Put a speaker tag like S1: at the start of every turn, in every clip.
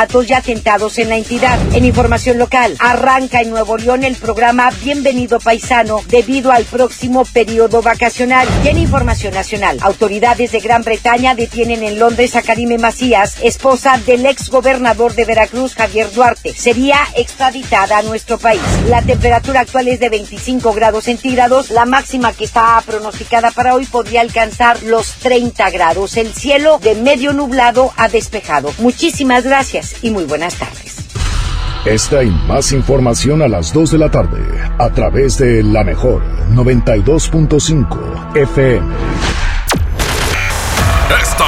S1: y atentados en la entidad. En información local, arranca en Nuevo León el programa Bienvenido Paisano debido al próximo periodo vacacional. En información nacional, autoridades de Gran Bretaña detienen en Londres a Karime Macías, esposa del ex gobernador de Veracruz, Javier Duarte. Sería extraditada a nuestro país. La temperatura actual es de 25 grados centígrados. La máxima que está pronosticada para hoy podría alcanzar los 30 grados. El cielo de medio nublado a despejado. Muchísimas gracias y muy buenas tardes.
S2: Esta y más información a las 2 de la tarde a través de la mejor 92.5 FM.
S3: Esta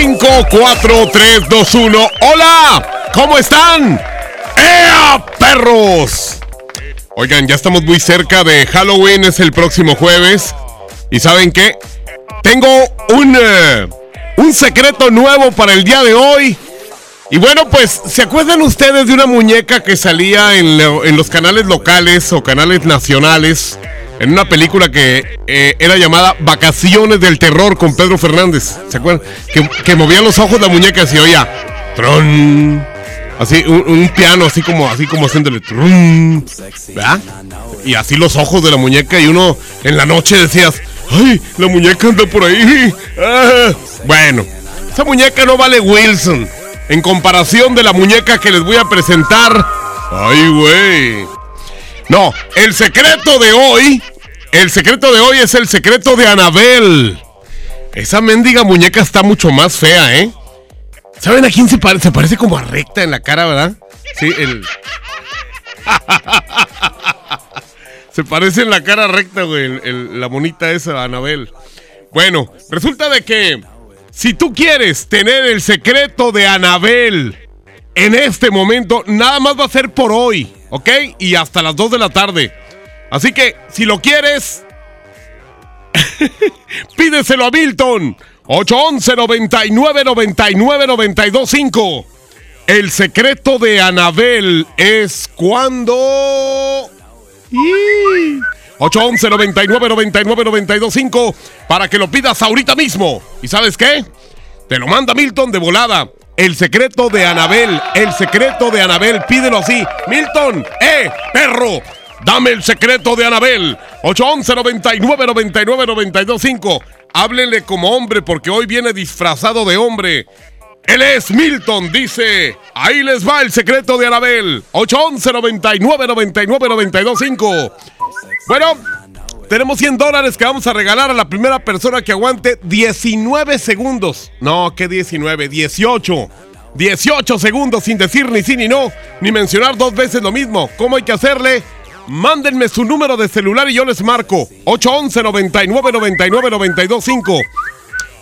S4: 5, 4, 3, 2, 1. ¡Hola! ¿Cómo están? ¡Ea, perros! Oigan, ya estamos muy cerca de Halloween, es el próximo jueves. ¿Y saben qué? Tengo un, uh, un secreto nuevo para el día de hoy. Y bueno, pues, ¿se acuerdan ustedes de una muñeca que salía en, en los canales locales o canales nacionales? en una película que eh, era llamada Vacaciones del Terror con Pedro Fernández. ¿Se acuerdan? Que, que movía los ojos la muñeca así, oía. Tron. Así, un, piano así como, así como haciéndole. Tron, ¿Verdad? Y así los ojos de la muñeca. Y uno en la noche decías, ¡ay! La muñeca anda por ahí. Ah. Bueno, esa muñeca no vale Wilson. En comparación de la muñeca que les voy a presentar. ¡Ay, güey! No, el secreto de hoy, el secreto de hoy es el secreto de Anabel. Esa mendiga muñeca está mucho más fea, ¿eh? ¿Saben a quién se parece? Se parece como a recta en la cara, ¿verdad? Sí, el... se parece en la cara recta, güey, la monita esa, Anabel. Bueno, resulta de que si tú quieres tener el secreto de Anabel en este momento, nada más va a ser por hoy. ¿ok? Y hasta las 2 de la tarde. Así que, si lo quieres, pídeselo a Milton. 811 99 99 92 5. El secreto de Anabel es cuando. 811 99 99 92 5 para que lo pidas ahorita mismo. ¿Y sabes qué? Te lo manda Milton de volada. El secreto de Anabel, el secreto de Anabel, pídelo así. Milton, ¡eh, perro! Dame el secreto de Anabel. 811 99 99 92 5. Háblele como hombre porque hoy viene disfrazado de hombre. Él es Milton, dice. Ahí les va el secreto de Anabel. 811 99 99 92 5. Bueno, tenemos 100 dólares que vamos a regalar a la primera persona que aguante 19 segundos. No, ¿qué 19? 18. 18 segundos sin decir ni sí ni no, ni mencionar dos veces lo mismo. ¿Cómo hay que hacerle? Mándenme su número de celular y yo les marco. 811 99 99 92 5.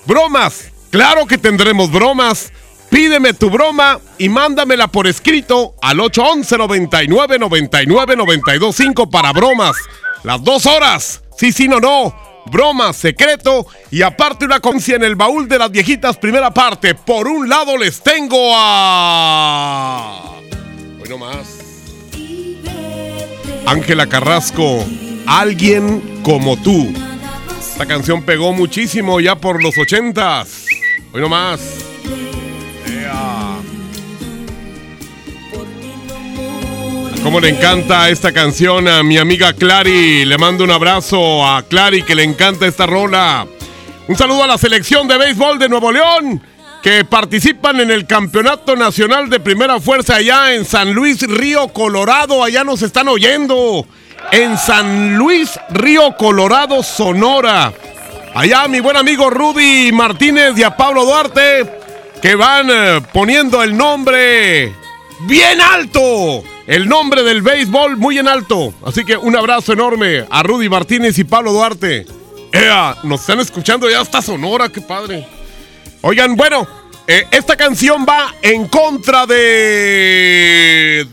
S4: Bromas. Claro que tendremos bromas. Pídeme tu broma y mándamela por escrito al 811 99 99 92 5 para bromas. Las dos horas. Sí, sí, no, no. Broma, secreto y aparte una conciencia en el baúl de las viejitas, primera parte. Por un lado les tengo a... Hoy más. Ángela Carrasco, alguien como tú. Esta canción pegó muchísimo ya por los ochentas. Hoy no más. Cómo le encanta esta canción a mi amiga Clary. Le mando un abrazo a Clary que le encanta esta rola. Un saludo a la selección de béisbol de Nuevo León que participan en el Campeonato Nacional de Primera Fuerza allá en San Luis Río Colorado. Allá nos están oyendo. En San Luis Río Colorado, Sonora. Allá mi buen amigo Rudy Martínez y a Pablo Duarte que van eh, poniendo el nombre bien alto el nombre del béisbol muy en alto. Así que un abrazo enorme a Rudy Martínez y Pablo Duarte. ¡Ea! Nos están escuchando ya hasta Sonora, qué padre. Oigan, bueno, eh, esta canción va en contra de.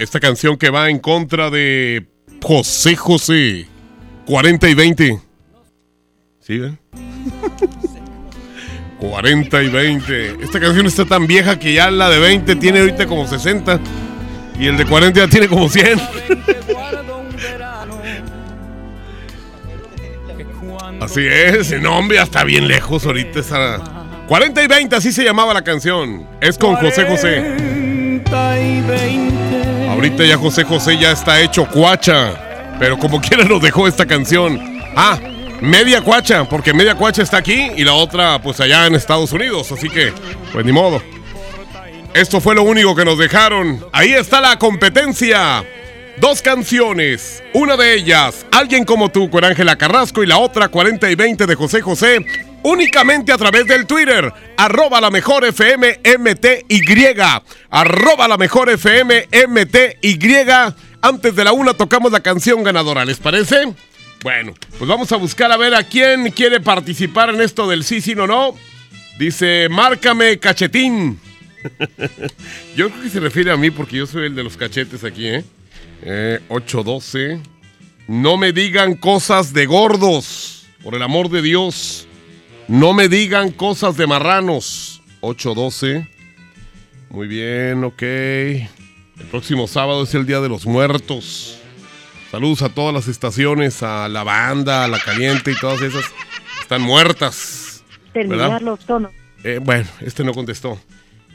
S4: Esta canción que va en contra de José José. 40 y 20. ¿Sí, ven? 40 y 20. Esta canción está tan vieja que ya la de 20 tiene ahorita como 60. Y el de 40 ya tiene como 100. Así es, no hombre, está bien lejos ahorita esa... 40 y 20, así se llamaba la canción. Es con José José. Ahorita ya José José ya está hecho cuacha. Pero como quiera nos dejó esta canción. Ah, media cuacha, porque media cuacha está aquí y la otra pues allá en Estados Unidos. Así que, pues ni modo. Esto fue lo único que nos dejaron. Ahí está la competencia. Dos canciones, una de ellas, Alguien como tú con Ángela Carrasco y la otra 40 y 20 de José José, únicamente a través del Twitter, arroba la mejor FM MTY, arroba la mejor FM MTY. Antes de la una tocamos la canción ganadora, ¿les parece? Bueno, pues vamos a buscar a ver a quién quiere participar en esto del sí, sí, no, no. Dice, márcame cachetín. yo creo que se refiere a mí porque yo soy el de los cachetes aquí, ¿eh? eh 812. No me digan cosas de gordos, por el amor de Dios. No me digan cosas de marranos. 812. Muy bien, ok. El próximo sábado es el Día de los Muertos. Saludos a todas las estaciones, a la banda, a la caliente y todas esas. Están muertas.
S5: Terminar los tonos.
S4: Eh, bueno, este no contestó.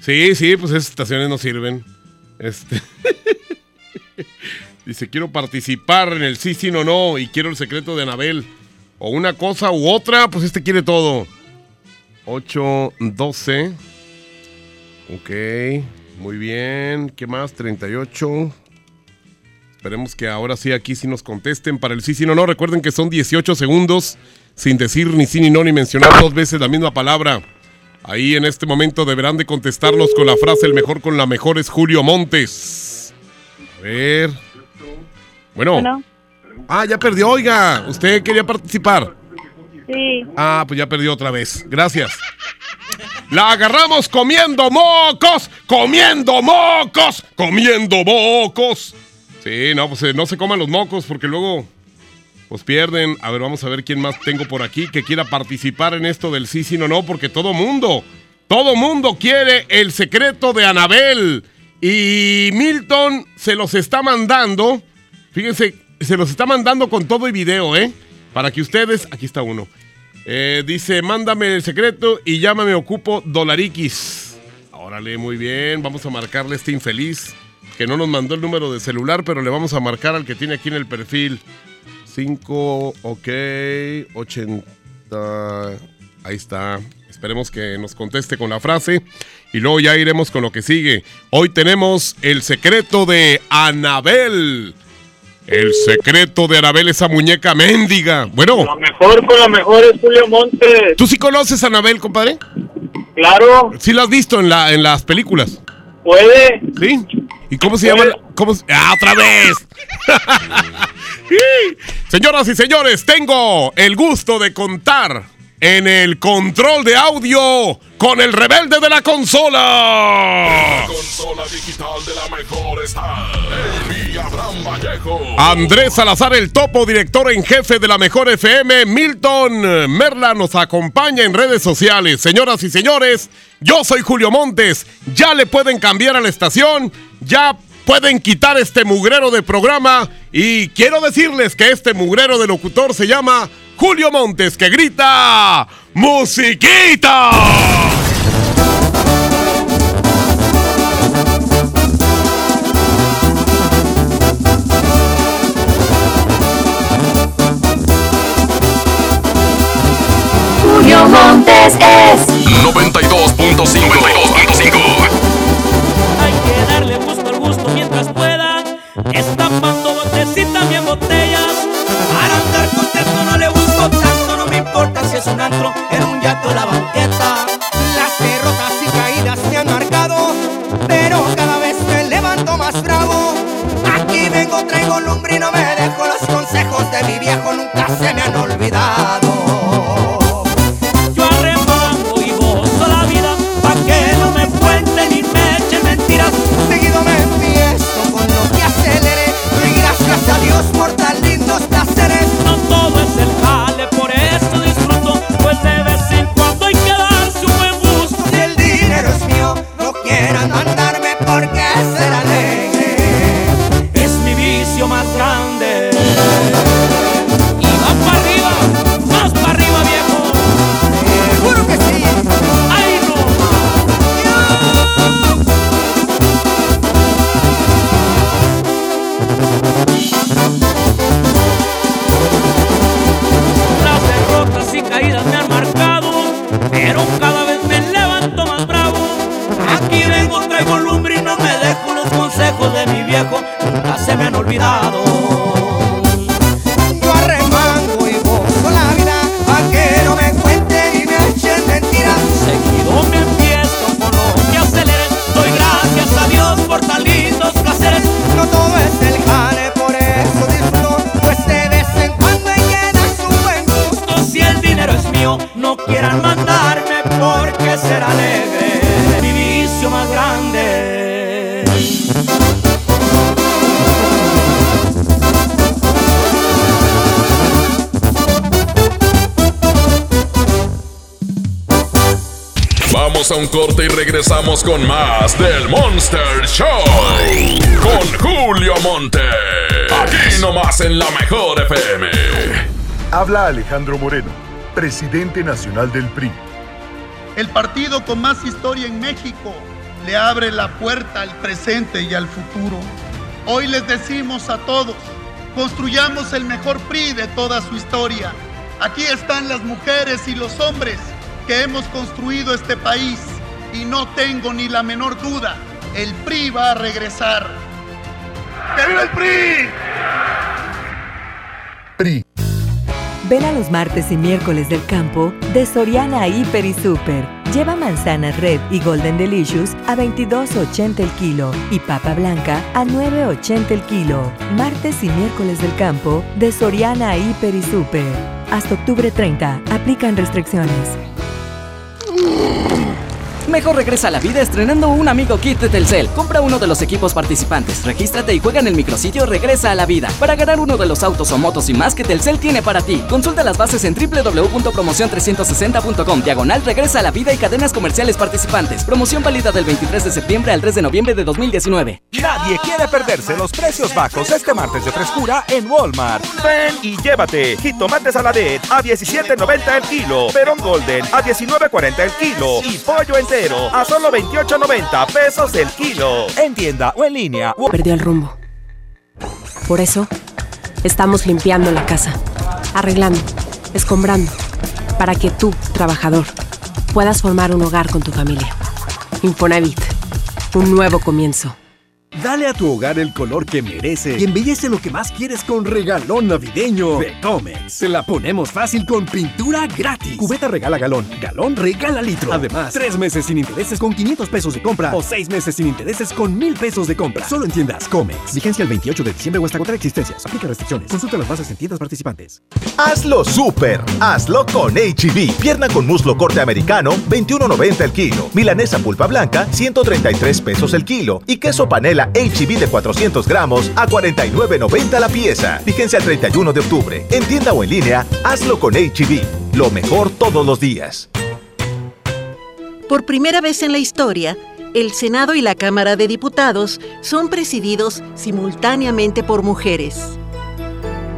S4: Sí, sí, pues esas estaciones no sirven. Este. Dice, quiero participar en el sí, sí, no, no, y quiero el secreto de Anabel. O una cosa u otra, pues este quiere todo. 8, 12. Ok, muy bien. ¿Qué más? 38. Esperemos que ahora sí aquí sí nos contesten para el sí, sí, no, no. Recuerden que son 18 segundos sin decir ni sí, ni no, ni mencionar dos veces la misma palabra. Ahí en este momento deberán de contestarnos con la frase el mejor con la mejor es Julio Montes. A ver. Bueno. Ah, ya perdió, oiga. ¿Usted quería participar?
S5: Sí.
S4: Ah, pues ya perdió otra vez. Gracias. La agarramos comiendo mocos, comiendo mocos, comiendo mocos. Sí, no, pues eh, no se coman los mocos porque luego pues pierden. A ver, vamos a ver quién más tengo por aquí que quiera participar en esto del sí, sí, no, no, porque todo mundo, todo mundo quiere el secreto de Anabel. Y Milton se los está mandando. Fíjense, se los está mandando con todo y video, ¿eh? Para que ustedes, aquí está uno. Eh, dice, mándame el secreto y ya me ocupo dolariquis. Órale, muy bien. Vamos a marcarle este infeliz que no nos mandó el número de celular, pero le vamos a marcar al que tiene aquí en el perfil. 5, ok, 80. Ahí está. Esperemos que nos conteste con la frase y luego ya iremos con lo que sigue. Hoy tenemos el secreto de Anabel. El secreto de Anabel, esa muñeca mendiga. Bueno.
S6: Lo mejor con lo mejor es Julio Montes.
S4: ¿Tú sí conoces a Anabel, compadre?
S6: Claro.
S4: ¿Sí la has visto en, la, en las películas?
S6: Puede.
S4: ¿Sí? ¿Y cómo se llama? ¿Cómo ¡Ah, otra vez! Señoras y señores, tengo el gusto de contar en el control de audio con el rebelde de la consola.
S3: La consola digital de la mejor está Abraham Vallejo.
S4: Andrés Salazar, el topo director en jefe de la mejor FM, Milton Merla nos acompaña en redes sociales. Señoras y señores, yo soy Julio Montes. Ya le pueden cambiar a la estación, ya pueden quitar este mugrero de programa. Y quiero decirles que este mugrero de locutor se llama Julio Montes, que grita ¡Musiquita!
S7: Julio Montes es
S3: 92.5
S8: es un antro, en un yato o la banqueta.
S9: Las derrotas y caídas me han marcado. Pero cada vez me levanto más bravo. Aquí vengo, traigo lumbre y no me dejo. Los consejos de mi viejo nunca se me han olvidado.
S3: Vamos a un corte y regresamos con más del Monster Show. Con Julio Monte. Aquí nomás en la mejor FM.
S10: Habla Alejandro Moreno, presidente nacional del PRI.
S11: El partido con más historia en México le abre la puerta al presente y al futuro. Hoy les decimos a todos, construyamos el mejor PRI de toda su historia. Aquí están las mujeres y los hombres que hemos construido este país y no tengo ni la menor duda, el PRI va a regresar. ¡Que viva el PRI!
S10: PRI.
S12: Ven a los martes y miércoles del campo de Soriana Hiper y Super. Lleva manzanas Red y Golden Delicious a 22.80 el kilo y papa blanca a 9.80 el kilo. Martes y miércoles del campo de Soriana Hiper y Super. Hasta octubre 30. Aplican restricciones.
S13: Mejor regresa a la vida estrenando un amigo kit de Telcel. Compra uno de los equipos participantes, regístrate y juega en el micrositio Regresa a la vida para ganar uno de los autos o motos y más que Telcel tiene para ti. Consulta las bases en www.promocion360.com. Diagonal Regresa a la vida y cadenas comerciales participantes. Promoción válida del 23 de septiembre al 3 de noviembre de 2019.
S14: Nadie quiere perderse los precios bajos este martes de frescura en Walmart. Ven y llévate jitomates saladet a 17.90 el kilo, perón golden a 19.40 el kilo y pollo entero a solo 28.90 pesos el kilo. En tienda o en línea.
S15: Perdió el rumbo. Por eso, estamos limpiando la casa, arreglando, escombrando, para que tú, trabajador, puedas formar un hogar con tu familia. Infonavit, un nuevo comienzo.
S16: Dale a tu hogar el color que merece y embellece lo que más quieres con regalón navideño de Comex. Se la ponemos fácil con pintura gratis. Cubeta regala galón, galón regala litro. Además, tres meses sin intereses con 500 pesos de compra o seis meses sin intereses con 1000 pesos de compra. Solo en tiendas Comex. Vigencia el 28 de diciembre o hasta agotar existencias. Aplica restricciones. Consulta las bases en tiendas participantes.
S17: Hazlo super. Hazlo con HB. Pierna con muslo corte americano, 21.90 el kilo. Milanesa pulpa blanca, 133 pesos el kilo. Y queso panela HB de 400 gramos a 49.90 la pieza. Vigencia el 31 de octubre. En tienda o en línea, hazlo con HB. Lo mejor todos los días.
S18: Por primera vez en la historia, el Senado y la Cámara de Diputados son presididos simultáneamente por mujeres.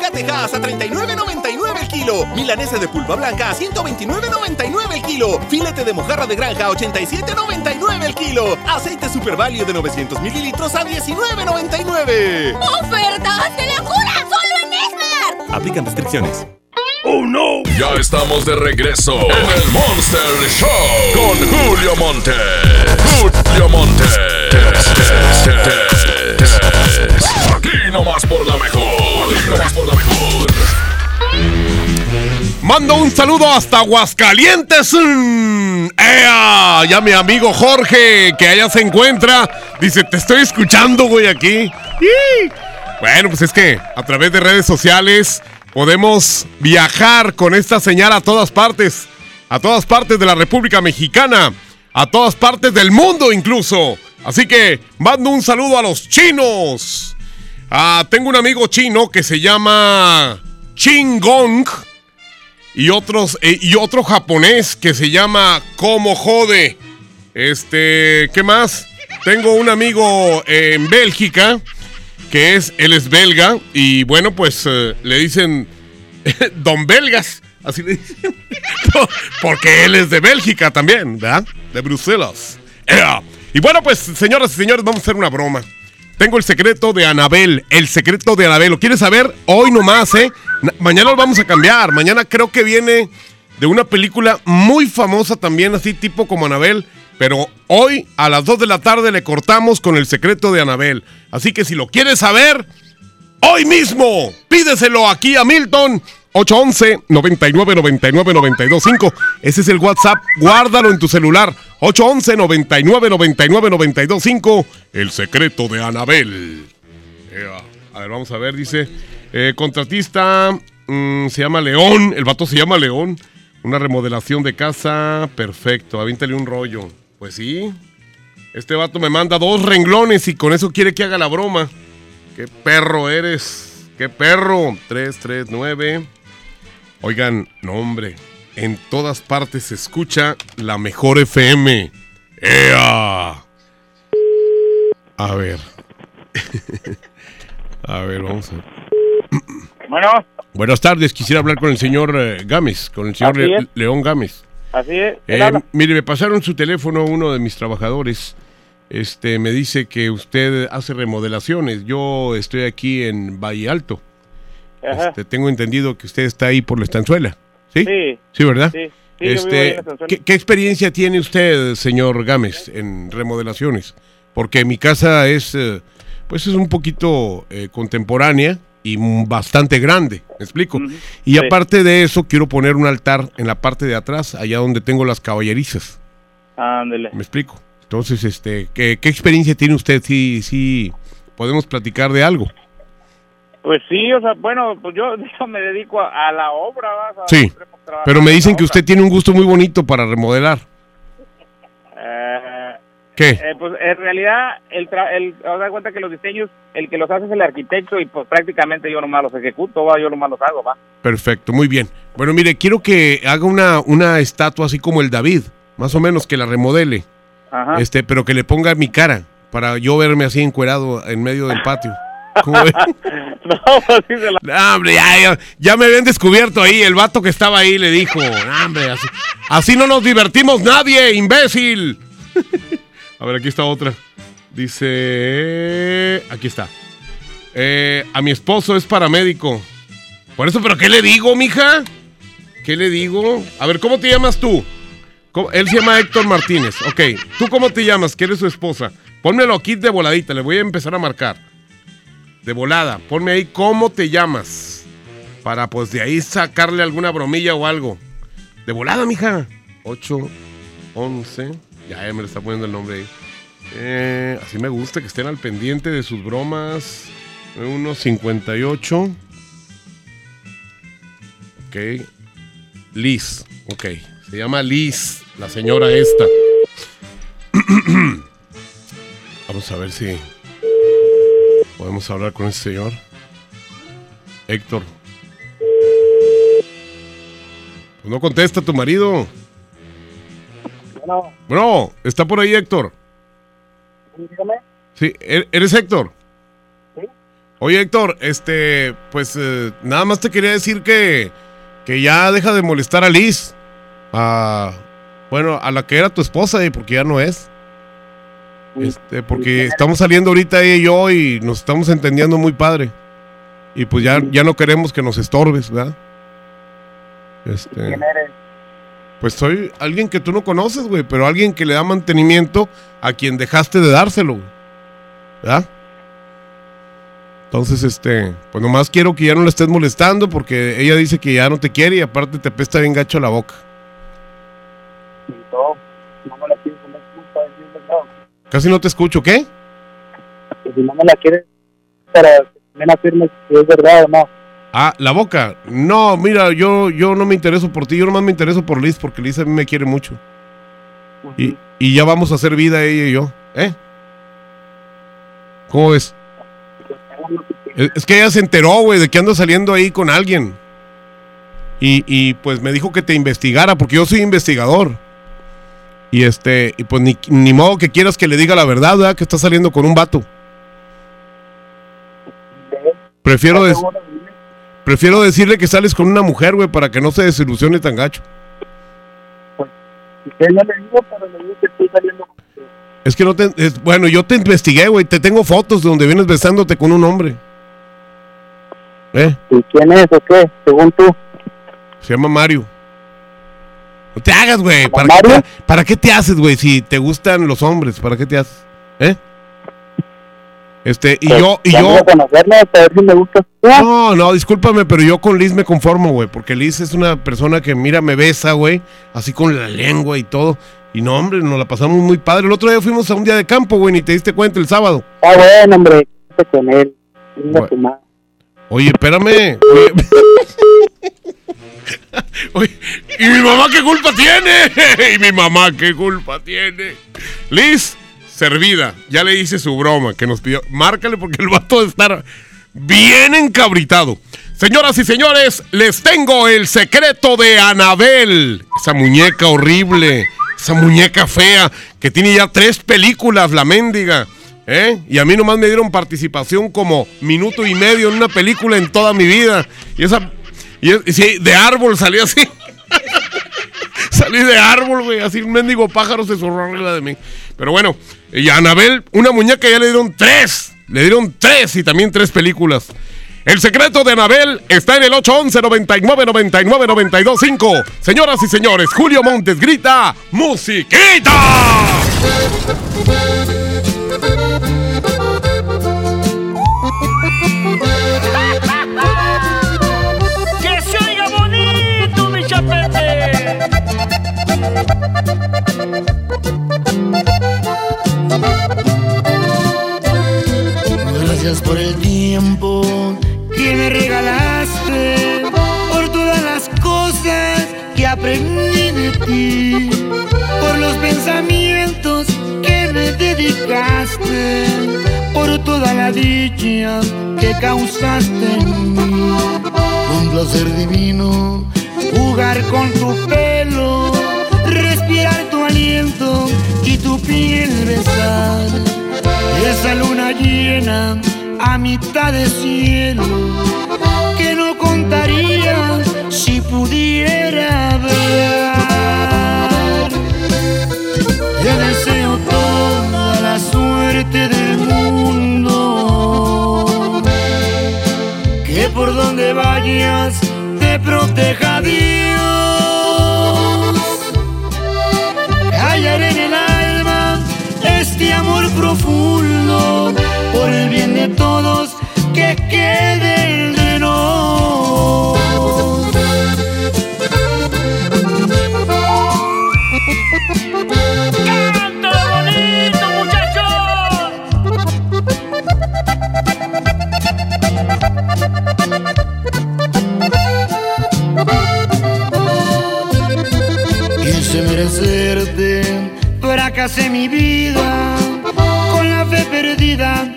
S19: Esmar!
S20: Aguacatejas a 39.99 el kilo. Milanesa de pulpa blanca a 129.99 el kilo. Filete de mojarra de granja a 87.99 el kilo. Aceite Super Value de 900 mililitros a 19.99.
S19: ¡Ofertas de locura! ¡Solo en Esmar!
S20: Aplican restricciones.
S3: ¡Oh, no! Ya estamos de regreso en el Monster Show con Julio Monte. Julio Monte. Aquí nomás por la mejor. Por la mejor.
S4: Mando un saludo hasta Aguascalientes. Ya mi amigo Jorge, que allá se encuentra, dice, te estoy escuchando, güey, aquí. Bueno, pues es que a través de redes sociales podemos viajar con esta señal a todas partes. A todas partes de la República Mexicana. A todas partes del mundo incluso. Así que mando un saludo a los chinos. Ah, tengo un amigo chino que se llama Chingong. Y, otros, eh, y otro japonés que se llama Como Jode. Este, ¿qué más? Tengo un amigo en Bélgica que es, él es belga y bueno, pues eh, le dicen Don Belgas, así le dicen. Porque él es de Bélgica también, ¿verdad? De Bruselas. Y bueno, pues señoras y señores, vamos a hacer una broma. Tengo el secreto de Anabel, el secreto de Anabel. ¿Lo quieres saber? Hoy nomás, ¿eh? Na- mañana lo vamos a cambiar. Mañana creo que viene de una película muy famosa también, así tipo como Anabel. Pero hoy a las 2 de la tarde le cortamos con el secreto de Anabel. Así que si lo quieres saber, hoy mismo pídeselo aquí a Milton. 811 99 99 92 5. Ese es el WhatsApp. Guárdalo en tu celular. 811 99 99 92 5. El secreto de Anabel. A ver, vamos a ver. Dice: eh, Contratista mm, se llama León. El vato se llama León. Una remodelación de casa. Perfecto. Avíntale un rollo. Pues sí. Este vato me manda dos renglones y con eso quiere que haga la broma. ¡Qué perro eres! ¡Qué perro! 339. Oigan, no hombre, en todas partes se escucha la mejor FM. ¡Ea! A ver. a ver, vamos a ver.
S6: Bueno,
S4: Buenas tardes, quisiera hablar con el señor eh, Gámez, con el señor Le-. León Gámez.
S6: así es.
S4: Eh, mire, me pasaron su teléfono uno de mis trabajadores. Este me dice que usted hace remodelaciones. Yo estoy aquí en Valle Alto. Este, tengo entendido que usted está ahí por la estanzuela. ¿Sí?
S6: Sí.
S4: Sí, ¿verdad?
S6: Sí, sí, yo vivo ahí en
S4: este,
S6: la.
S4: ¿qué, qué experiencia tiene usted, señor Gámez, en remodelaciones? Porque mi casa es, eh, pues es un poquito eh, contemporánea y bastante grande, ¿me explico? Y
S6: Sí.
S4: aparte de eso, quiero poner un altar en la parte de atrás, allá donde tengo las caballerizas,
S6: Ándele.
S4: ¿me explico? Entonces, este, ¿qué, qué experiencia tiene usted? Si, si podemos platicar de algo.
S6: Pues sí, o sea, bueno, pues yo, yo me dedico a, a la obra. A-
S4: Sí, pero me
S6: en
S4: dicen que usted tiene un gusto muy bonito para remodelar.
S6: Eh,
S4: ¿Qué?
S6: eh, pues en realidad, el, tra- el, os da cuenta que los diseños, el que los hace es el arquitecto y pues prácticamente yo nomás los ejecuto, va, yo nomás los hago, va.
S4: Perfecto, muy bien. Bueno, mire, quiero que haga una, una estatua así como el David, más o menos que la remodele,
S6: Ajá.
S4: este, pero que le ponga mi cara para yo verme así encuerado en medio del patio.
S6: No, pues sí se la...
S4: Hombre, ya, ya, ya me habían descubierto ahí. El vato que estaba ahí le dijo, "No, hombre, así, así no nos divertimos nadie, imbécil. A ver, aquí está otra. Dice, aquí está. Eh, a mi esposo es paramédico. Por eso, ¿pero qué le digo, mija? ¿Qué le digo? A ver, ¿cómo te llamas tú? ¿Cómo? Él se llama Héctor Martínez. Ok, ¿tú cómo te llamas? Que eres su esposa. Pónmelo aquí de voladita, le voy a empezar a marcar. De volada, ponme ahí cómo te llamas. Para pues de ahí sacarle alguna bromilla o algo. De volada, mija. 8, 11. Ya, ya me le está poniendo el nombre ahí. Eh, así me gusta que estén al pendiente de sus bromas. 1.58. Ok. Liz. Ok. Se llama Liz, la señora esta. Vamos a ver si podemos hablar con ese señor. Héctor. Pues no contesta tu marido.
S21: Bueno,
S4: Bueno, está por ahí Héctor.
S21: dígame.
S4: Sí, ¿e- ¿eres Héctor?
S21: Sí.
S4: Oye Héctor, este, pues eh, nada más te quería decir que, que ya deja de molestar a Liz. A, bueno, a la que era tu esposa, y porque ya no es. Este, porque estamos saliendo ahorita ella y yo y nos estamos entendiendo muy padre. Y pues ya, ya no queremos que nos estorbes, ¿verdad? Este,
S21: ¿Quién eres?
S4: pues soy alguien que tú no conoces, güey, pero alguien que le da mantenimiento a quien dejaste de dárselo, güey. ¿Verdad? Entonces, este, pues nomás quiero que ya no le estés molestando porque ella dice que ya no te quiere y aparte te pesta bien gacho la boca.
S21: No, no
S4: Casi no te escucho, ¿qué?
S21: Que si no me la quieres para que me la firmes si es verdad o no.
S4: Ah, la boca. No, mira, yo, yo no me intereso por ti, yo nomás me intereso por Liz porque Liz a mí me quiere mucho. Y, y ya vamos a hacer vida ella y yo, ¿eh? ¿Cómo ves? Es es que ella se enteró, güey, de que ando saliendo ahí con alguien. Y, y, pues me dijo que te investigara, porque yo soy investigador. Y este, y pues ni, ni modo que quieras que le diga la verdad, ¿verdad? Que está saliendo con un vato. Prefiero, des- prefiero decirle que sales con una mujer, güey, para que no se desilusione tan gacho.
S21: Con
S4: Es que no te. es- bueno, yo te investigué, güey. Te tengo fotos de donde vienes besándote con un hombre. ¿Eh?
S21: ¿Y quién es o qué? Según tú.
S4: Se llama Mario. No te hagas, güey. ¿Para, qué te- ¿Para qué te haces, güey? Si te gustan los hombres, ¿para qué te haces? ¿Eh? Este, y
S21: Pues,
S4: yo, y yo.
S21: a ver si me gusta.
S4: No, no, discúlpame, pero yo con Liz me conformo, güey. Porque Liz es una persona que, mira, me besa, güey. Así con la lengua y todo. Y no, hombre, nos la pasamos muy padre. El otro día fuimos a un día de campo, güey, ni te diste cuenta el sábado.
S21: Ah, bueno, hombre, con él.
S4: Bueno. Oye, espérame. Oye, ¿y mi mamá qué culpa tiene? ¿Y mi mamá qué culpa tiene? Liz, servida. Ya le hice su broma que nos pidió. Márcale porque el vato de estar bien encabritado. Señoras y señores, les tengo el secreto de Anabel. Esa muñeca horrible. Esa muñeca fea que tiene ya tres películas, la mendiga. ¿Eh? Y a mí nomás me dieron participación como minuto y medio en una película en toda mi vida. Y esa. Y, sí, de árbol salí así. salí de árbol, güey. Así un mendigo pájaro se zorró arriba de mí. Pero bueno, y a Anabel, una muñeca ya le dieron tres. Le dieron tres y también tres películas. El secreto de Anabel está en el 811 99 99 92 5. Señoras y señores, Julio Montes grita: ¡Musiquita!
S22: Por el tiempo que me regalaste, por todas las cosas que aprendí de ti, por los pensamientos que me dedicaste, por toda la dicha que causaste en mí. Un placer divino jugar con tu pelo, respirar tu aliento y tu piel besar. Esa luna llena a mitad de cielo que no contaría si pudiera ver. Te deseo toda la suerte del mundo, que por donde vayas te proteja Dios. Callaré en el alma este amor profundo el todos que quede entre nos.
S8: ¡Canto bonito, muchachos!
S22: Quise merecerte, fracasé mi vida, con la fe perdida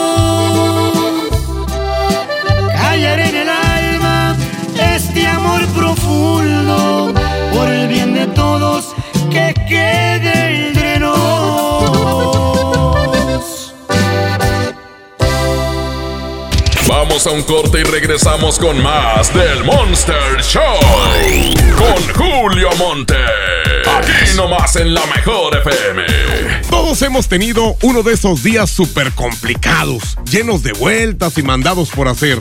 S3: Vamos a un corte y regresamos con más del Monster Show. Con Julio Monte. Aquí nomás en la mejor FM.
S4: Todos hemos tenido uno de esos días súper complicados, llenos de vueltas y mandados por hacer.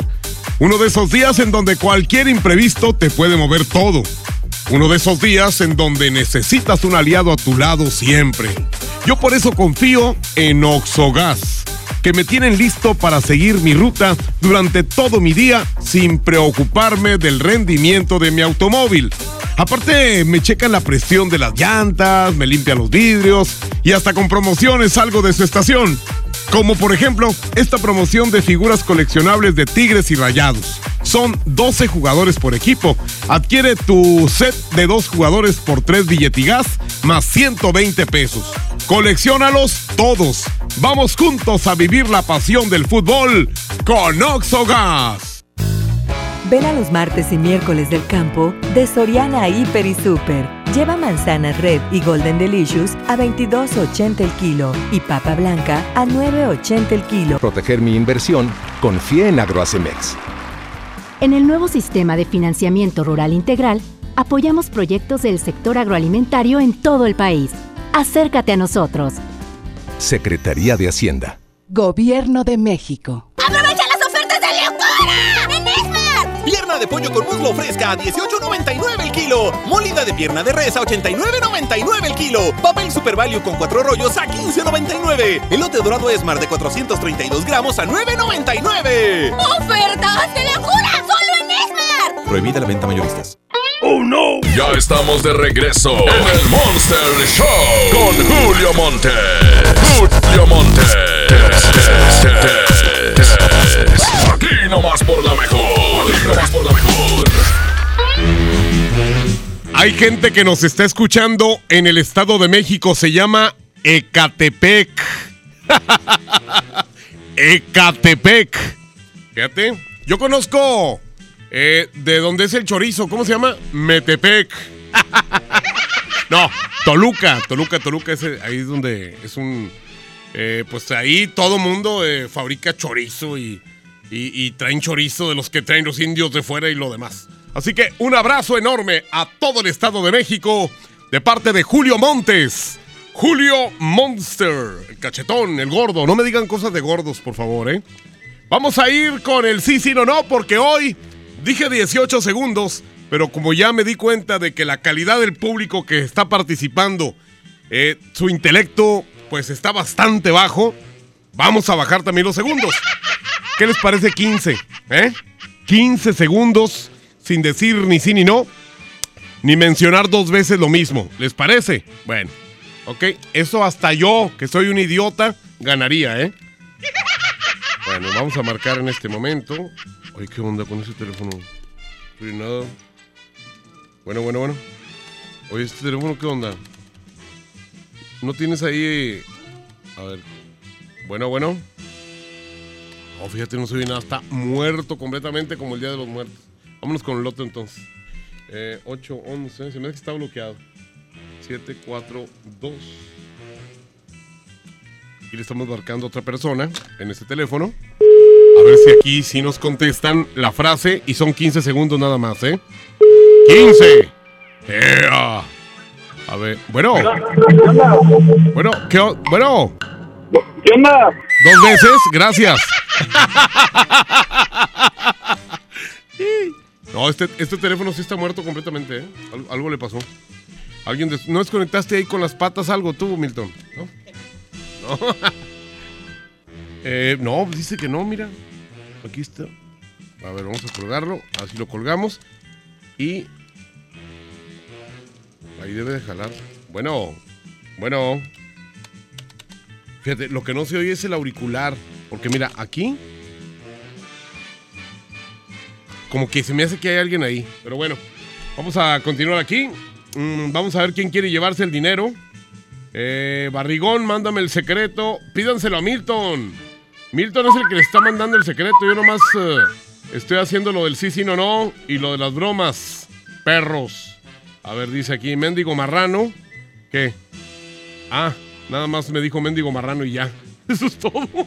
S4: Uno de esos días en donde cualquier imprevisto te puede mover todo. Uno de esos días en donde necesitas un aliado a tu lado siempre. Yo por eso confío en Oxogas, que me tienen listo para seguir mi ruta durante todo mi día sin preocuparme del rendimiento de mi automóvil. Aparte, me checan la presión de las llantas, me limpian los vidrios y hasta con promociones salgo de su estación. Como por ejemplo, esta promoción de figuras coleccionables de Tigres y Rayados. Son 12 jugadores por equipo. Adquiere tu set de dos jugadores por 3 billetigas más 120 pesos. Colecciónalos todos. Vamos juntos a vivir la pasión del fútbol con Oxogas.
S12: Ven a los martes y miércoles del campo de Soriana Hiper y Super. Lleva manzana red y golden delicious a 22.80 el kilo y papa blanca a 9.80 el kilo.
S23: Proteger mi inversión, confía en Agroacemex.
S24: En el nuevo sistema de financiamiento rural integral, apoyamos proyectos del sector agroalimentario en todo el país. Acércate a nosotros.
S23: Secretaría de Hacienda.
S25: Gobierno de México.
S19: ¡Aprovecha las ofertas de Leocora!
S20: De pollo con muslo fresca a 18.99 el kilo. Molida de pierna de res a 89.99 el kilo. Papel Super Value con cuatro rollos a 15.99. Elote dorado Esmar de 432 gramos a 9.99.
S19: ¡Ofertas de locura! ¡Solo en Esmar!
S23: Prohibida la venta mayoristas.
S3: ¡Oh, no! Ya estamos de regreso en el Monster Show con Julio Monte. Julio Monte. Aquí nomás por la mejor. Aquí nomás por la mejor.
S4: Hay gente que nos está escuchando en el Estado de México, se llama Ecatepec. Ecatepec. Fíjate, yo conozco eh, de dónde es el chorizo, ¿cómo se llama? Metepec. no, Toluca, Toluca, Toluca, ahí es donde es un... eh, pues ahí todo mundo eh, fabrica chorizo y, traen chorizo de los que traen los indios de fuera y lo demás. Así que un abrazo enorme a todo el Estado de México de parte de Julio Montes. Julio Monster, el cachetón, el gordo. No me digan cosas de gordos, por favor, ¿eh? Vamos a ir con el sí, sí, no, no, porque hoy dije 18 segundos, pero como ya me di cuenta de que la calidad del público que está participando, eh, su intelecto, pues está bastante bajo, vamos a bajar también los segundos. ¿Qué les parece 15? ¿Eh? 15 segundos sin decir ni sí ni no, ni mencionar dos veces lo mismo. ¿Les parece? Bueno, ok, eso hasta yo, que soy un idiota, ganaría, ¿eh? Bueno, vamos a marcar en este momento. Oye, ¿qué onda con ese teléfono? Free nada. Bueno, bueno, bueno. Oye, este teléfono, ¿qué onda? ¿No tienes ahí... A ver. Bueno, bueno. Oh, fíjate, no se nada. Está muerto completamente como el Día de los Muertos. Vámonos con el otro entonces. Eh, 8, 11. Se me hace que está bloqueado. 7, 4, 2. Y le estamos marcando a otra persona en este teléfono. A ver si aquí sí nos contestan la frase y son 15 segundos nada más, ¿eh? 15. ¡Ea! A ver, bueno. Bueno, ¿qué Bueno.
S21: ¿Qué onda?
S4: Dos veces, gracias. No, este, este teléfono sí está muerto completamente, ¿eh? Al- Algo, le pasó. ¿Alguien des- ¿No desconectaste ahí con las patas algo tú, Milton? ¿No? No. Eh, no, dice que no, mira. Aquí está. A ver, vamos a colgarlo. Así lo colgamos. Y. Ahí debe de jalar. Bueno. Bueno. Fíjate, lo que no se oye es el auricular. Porque mira, aquí. Como que se me hace que hay alguien ahí. Pero bueno, vamos a continuar aquí. Mm, vamos a ver quién quiere llevarse el dinero. Eh, Barrigón, mándame el secreto. Pídanselo a Milton. Milton es el que le está mandando el secreto. Yo nomás eh, estoy haciendo lo del sí, sí, no, no. Y lo de las bromas. Perros. A ver, dice aquí, mendigo marrano. ¿Qué? Ah, nada más me dijo mendigo marrano y ya. Eso es todo.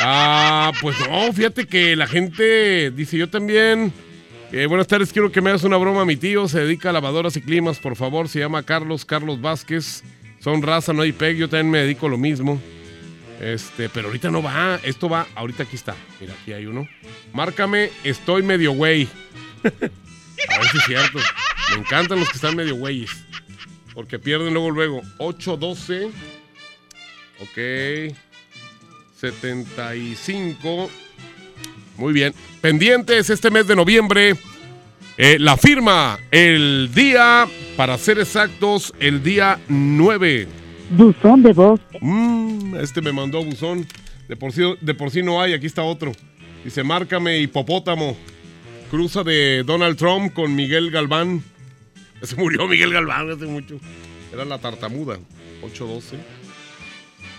S4: ah, pues no, fíjate que la gente dice, yo también. eh, buenas tardes, quiero que me hagas una broma. Mi tío se dedica a lavadoras y climas, por favor. Se llama Carlos, Carlos Vázquez. Son raza, no hay peg. Yo también me dedico a lo mismo. Este, pero ahorita no va. Esto va, ahorita aquí está. Mira, aquí hay uno. Márcame, estoy medio güey. a ver si es cierto. Me encantan los que están medio güeyes. Porque pierden luego, luego. 8, 12. Ok. 75. Muy bien. Pendientes este mes de noviembre. eh, la firma el día, para ser exactos, el día 9.
S26: Buzón de voz.
S4: Mm, este me mandó buzón. De por, sí, de por sí no hay, aquí está otro. Dice, márcame hipopótamo. Cruza de Donald Trump con Miguel Galván. Se murió Miguel Galván hace mucho. Era la tartamuda. 812.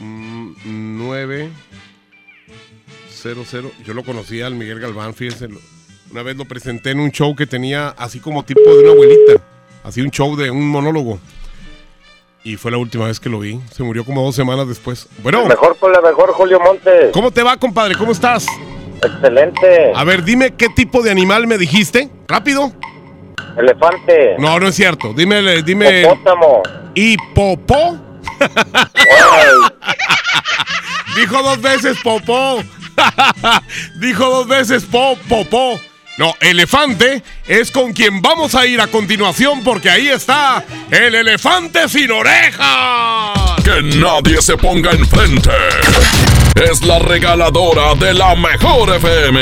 S4: Mm, 9. 00. Yo lo conocía al Miguel Galván, fíjense. Una vez lo presenté en un show que tenía así como tipo de una abuelita. Así un show de un monólogo. Y fue la última vez que lo vi. Se murió como dos semanas después. Bueno.
S27: Mejor con la mejor, Julio Montes.
S4: ¿Cómo te va, compadre? ¿Cómo estás?
S27: Excelente.
S4: A ver, dime qué tipo de animal me dijiste. Rápido.
S27: Elefante.
S4: No, no es cierto. Dime, dime.
S27: Hipopótamo.
S4: ¿Hipopó? Dijo dos veces popó. Dijo dos veces po, popó. No, elefante es con quien vamos a ir a continuación porque ahí está el elefante sin orejas.
S3: Que nadie se ponga enfrente. Es la regaladora de la mejor FM.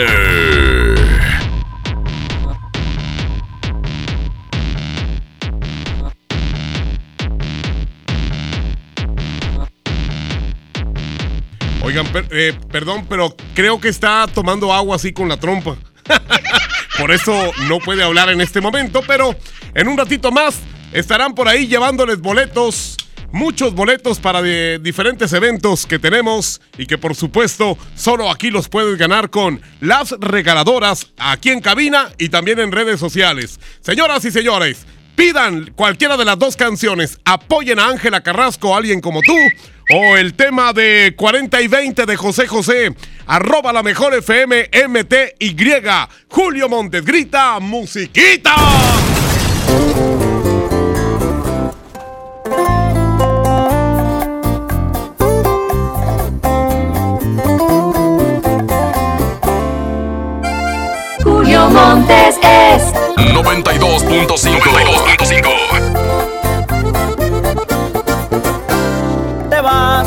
S4: Oigan, per- eh, perdón, pero creo que está tomando agua así con la trompa. Por eso no puede hablar en este momento, pero en un ratito más estarán por ahí llevándoles boletos, muchos boletos para de diferentes eventos que tenemos y que por supuesto solo aquí los puedes ganar con las regaladoras aquí en cabina y también en redes sociales. Señoras y señores, pidan cualquiera de las dos canciones, apoyen a Ángela Carrasco, alguien como tú, o el tema de 40 y 20 de José José, arroba la mejor FM MTY, Julio Montes grita, musiquita.
S19: Julio Montes es
S3: 92.5. 92.5.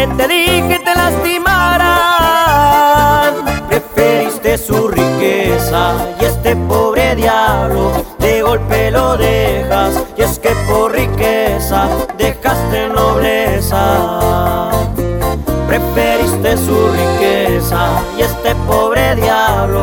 S28: bien te dije te lastimarán. Preferiste su riqueza y este pobre diablo de golpe lo dejas, y es que por riqueza dejaste nobleza. Preferiste su riqueza y este pobre diablo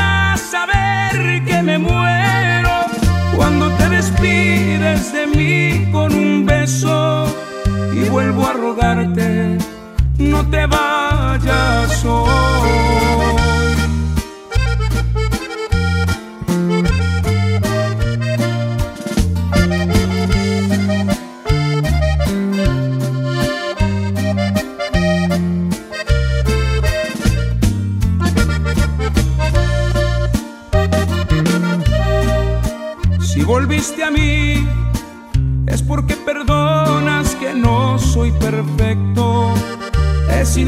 S29: saber que me muero cuando te despides de mí con un beso y vuelvo a rogarte, no te vayas hoy.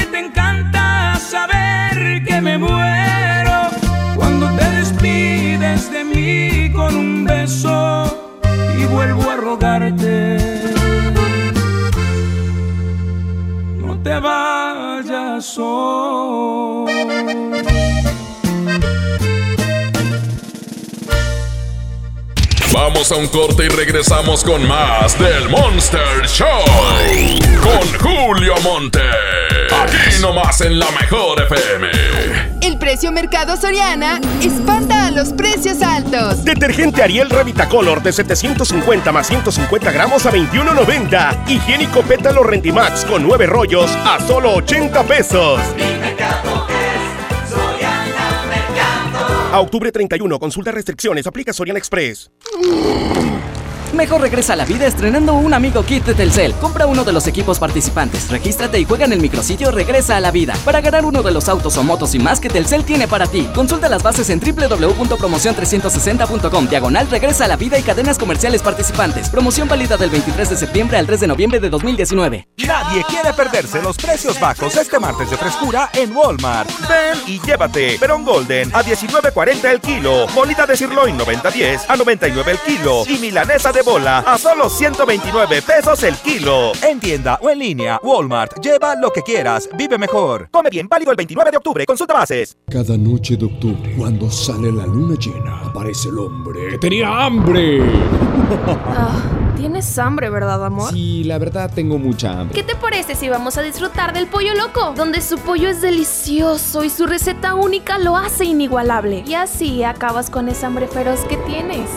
S29: porque te encanta saber que me muero cuando te despides de mí con un beso y vuelvo a rogarte. No te vayas hoy.
S3: Vamos a un corte y regresamos con más del Monster Show. Con Julio Monte. Aquí nomás en la mejor FM.
S30: El precio mercado Soriana espanta a los precios altos.
S31: Detergente Ariel Revitacolor de 750 más 150 gramos a 21.90. Higiénico Pétalo Rendimax con 9 rollos a solo 80 pesos. A octubre 31, consulta restricciones, aplica Soriana Express.
S13: Mejor regresa a la vida estrenando un amigo kit de Telcel. Compra uno de los equipos participantes, regístrate y juega en el micrositio Regresa a la vida para ganar uno de los autos o motos y más que Telcel tiene para ti. Consulta las bases en www.promocion360.com, diagonal Regresa a la vida y cadenas comerciales participantes. Promoción válida del 23 de septiembre al 3 de noviembre de 2019.
S20: Nadie quiere perderse los precios bajos este martes de frescura en Walmart. Ven y llévate Perón Golden a 19.40 el kilo, molita de sirloin 90.10 a 99 el kilo y milanesa de bola a solo 129 pesos el kilo. En tienda o en línea, Walmart. Lleva lo que quieras, vive mejor. Come bien, válido el 29 de octubre. Consulta bases.
S32: Cada noche de octubre, cuando sale la luna llena, aparece el hombre que tenía hambre.
S33: Ah, Tienes hambre, ¿verdad, amor?
S32: Sí, la verdad tengo mucha hambre.
S33: ¿Qué te parece si vamos a disfrutar del pollo loco? Donde su pollo es delicioso y su receta única lo hace inigualable. Y así acabas con esa hambre feroz que tienes.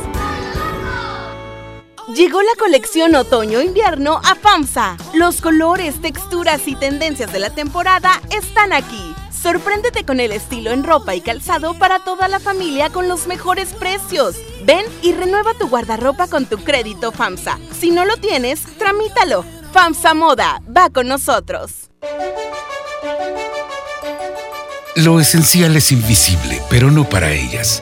S34: Llegó la colección otoño-invierno a FAMSA. Los colores, texturas y tendencias de la temporada están aquí. Sorpréndete con el estilo en ropa y calzado para toda la familia con los mejores precios. Ven y renueva tu guardarropa con tu crédito FAMSA. Si no lo tienes, tramítalo. FAMSA Moda, va con nosotros.
S35: Lo esencial es invisible, pero no para ellas.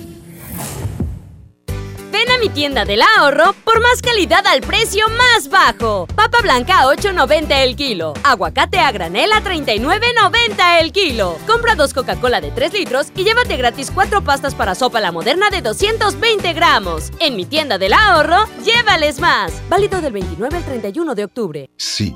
S36: Mi tienda del ahorro por más calidad al precio más bajo. Papa blanca a 8.90 el kilo. Aguacate a granel a 39.90 el kilo. Compra dos Coca-Cola de 3 litros y llévate gratis cuatro pastas para sopa la moderna de 220 gramos. En mi tienda del ahorro, llévales más. Válido del 29 al 31 de octubre.
S35: Sí,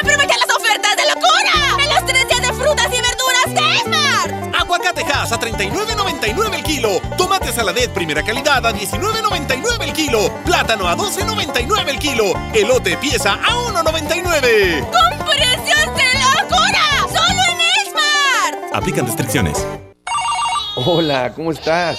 S19: ¡Aprovecha las ofertas de locura! ¡En los tres días de frutas y verduras de Esmar!
S37: Aguacate Hass a 39.99 el kilo. Tomate saladet primera calidad a 19.99 el kilo. Plátano a 12.99 el kilo. Elote pieza a 1.99.
S19: ¡Con precios de locura! ¡Solo en Esmar!
S20: Aplican restricciones.
S38: Hola, ¿cómo estás?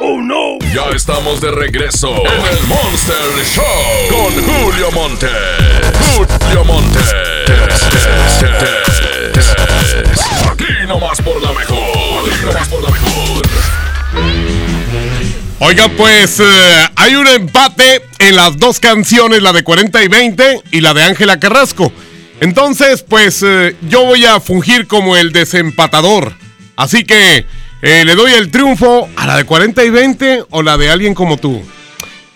S3: ¡Oh, no! Ya estamos de regreso en el Monster Show con Julio Monte. Julio Monte. Aquí nomás por la mejor. Aquí nomás por la mejor.
S4: Oiga, pues eh, hay un empate en las dos canciones, la de 40 y 20 y la de Ángela Carrasco. Entonces, pues eh, yo voy a fungir como el desempatador. Así que eh, le doy el triunfo a la de 40 y 20 o la de alguien como tú.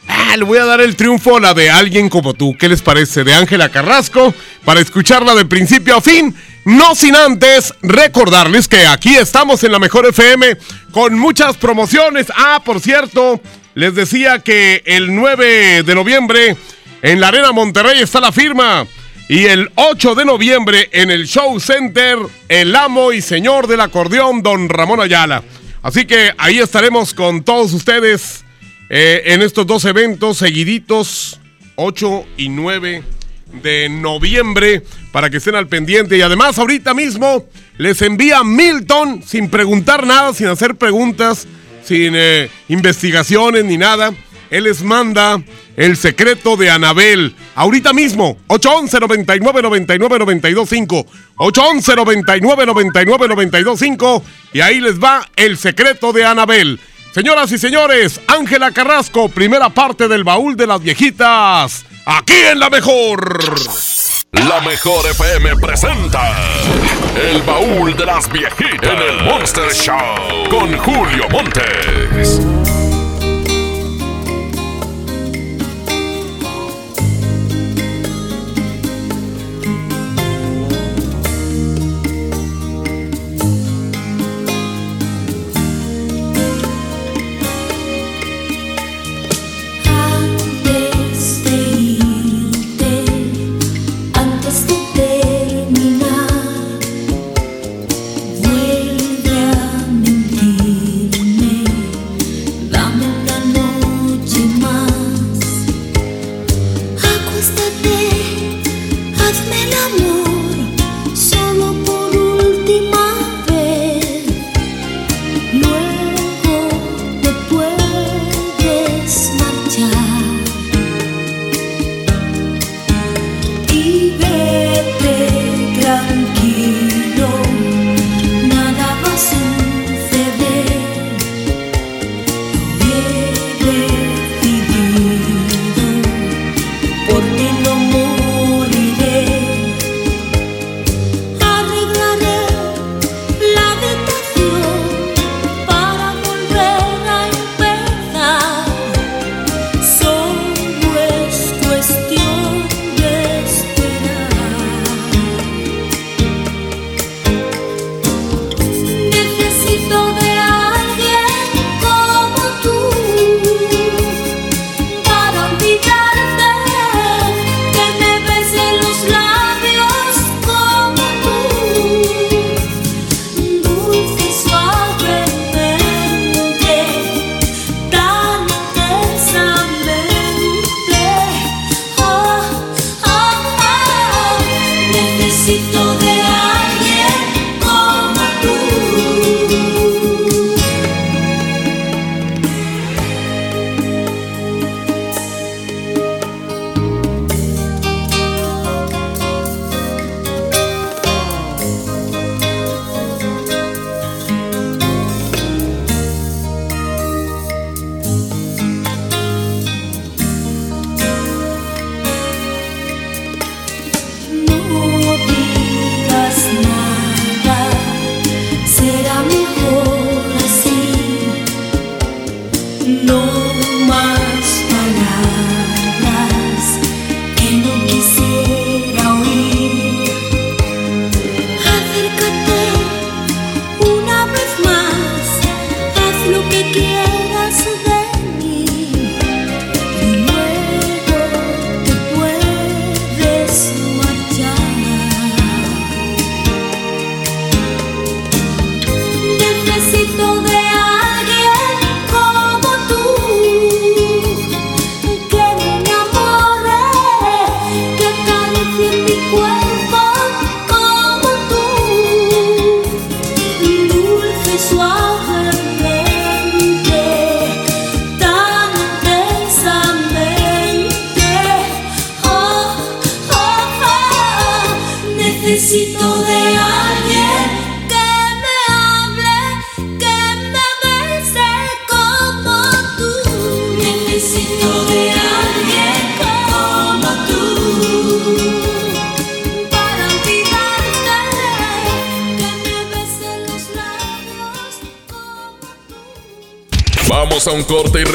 S4: Ah, le voy a dar el triunfo a la de alguien como tú. ¿Qué les parece? De Ángela Carrasco, para escucharla de principio a fin. No sin antes recordarles que aquí estamos en la Mejor FM con muchas promociones. Ah, por cierto, les decía que el 9 de noviembre en la Arena Monterrey está la firma. Y el 8 de noviembre en el Show Center, el amo y señor del acordeón, don Ramón Ayala. Así que ahí estaremos con todos ustedes eh, en estos dos eventos seguiditos, 8 y 9 de noviembre, para que estén al pendiente. Y además, ahorita mismo les envía Milton sin preguntar nada, sin hacer preguntas, sin eh, investigaciones ni nada. Él les manda el secreto de Anabel. Ahorita mismo, 811 99 99 925. 811 99 99 925. Y ahí les va el secreto de Anabel. Señoras y señores, Ángela Carrasco, primera parte del baúl de las viejitas. Aquí en la mejor.
S39: La mejor FM presenta El baúl de las viejitas en el Monster Show con Julio Montes.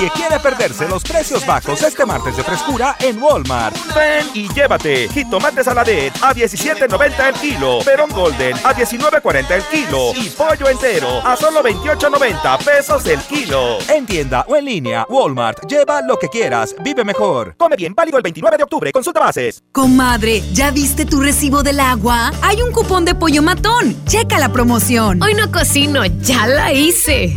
S20: Nadie quiere perderse los precios bajos este martes de frescura en Walmart. Ven y llévate jitomate saladet a 17.90 el kilo, perón golden a 19.40 el kilo y pollo entero a solo 28.90 pesos el kilo. En tienda o en línea, Walmart. Lleva lo que quieras, vive mejor. Come bien, válido el 29 de octubre. Consulta bases.
S40: Comadre, ¿ya viste tu recibo del agua? Hay un cupón de pollo matón. Checa la promoción.
S41: Hoy no cocino, ya la hice.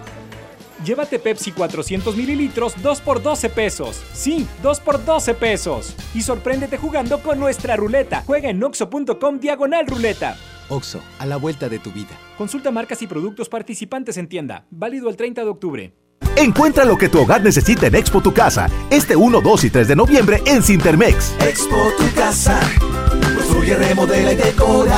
S42: Llévate Pepsi 400 mililitros 2 por 12 pesos. Sí, 2 por 12 pesos. Y sorpréndete jugando con nuestra ruleta. Juega en oxo.com diagonal ruleta.
S43: Oxo, a la vuelta de tu vida.
S42: Consulta marcas y productos participantes en tienda. Válido el 30 de octubre.
S44: Encuentra lo que tu hogar necesita en Expo Tu Casa. Este 1, 2 y 3 de noviembre en Cintermex.
S16: Expo Tu Casa. Construye, remodela y decora.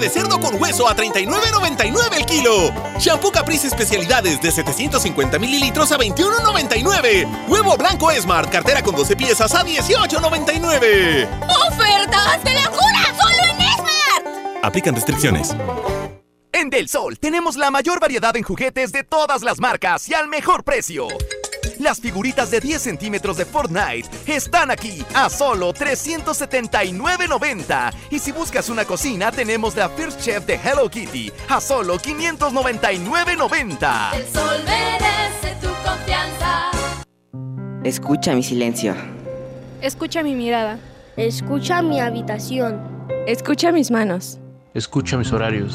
S19: De
S45: cerdo con hueso a 39.99 el kilo. Shampoo Caprice especialidades de 750 mililitros a 21.99. Huevo blanco Smart, cartera con 12 piezas a 18.99.
S19: ¡Ofertas de locura! ¡Solo en Smart!
S45: Aplican restricciones.
S46: En Del Sol tenemos la mayor variedad en juguetes de todas las marcas y al mejor precio. Las figuritas de 10 centímetros de Fortnite están aquí a solo 379.90. Y si buscas una cocina, tenemos la First Chef de Hello Kitty a solo 599.90.
S47: El sol merece tu confianza.
S48: Escucha mi silencio.
S34: Escucha mi mirada.
S49: Escucha mi habitación.
S34: Escucha mis manos.
S50: Escucha mis horarios.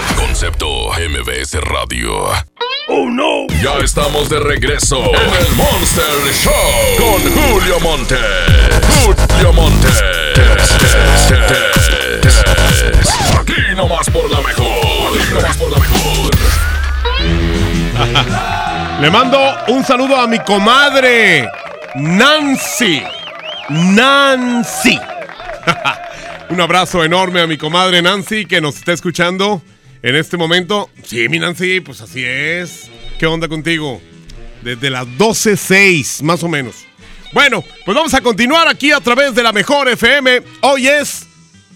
S3: Concepto MBS Radio. ¡Oh, no! Ya estamos de regreso en el Monster Show con Julio Monte. Julio Monte. Aquí nomás por la mejor. Aquí nomás por la mejor.
S4: Le mando un saludo a mi comadre, Nancy. Nancy. un abrazo enorme a mi comadre Nancy que nos está escuchando en este momento. Sí, mi Nancy, pues así es. ¿Qué onda contigo? Desde las 12.06, más o menos. Bueno, pues vamos a continuar aquí a través de la mejor FM. Hoy es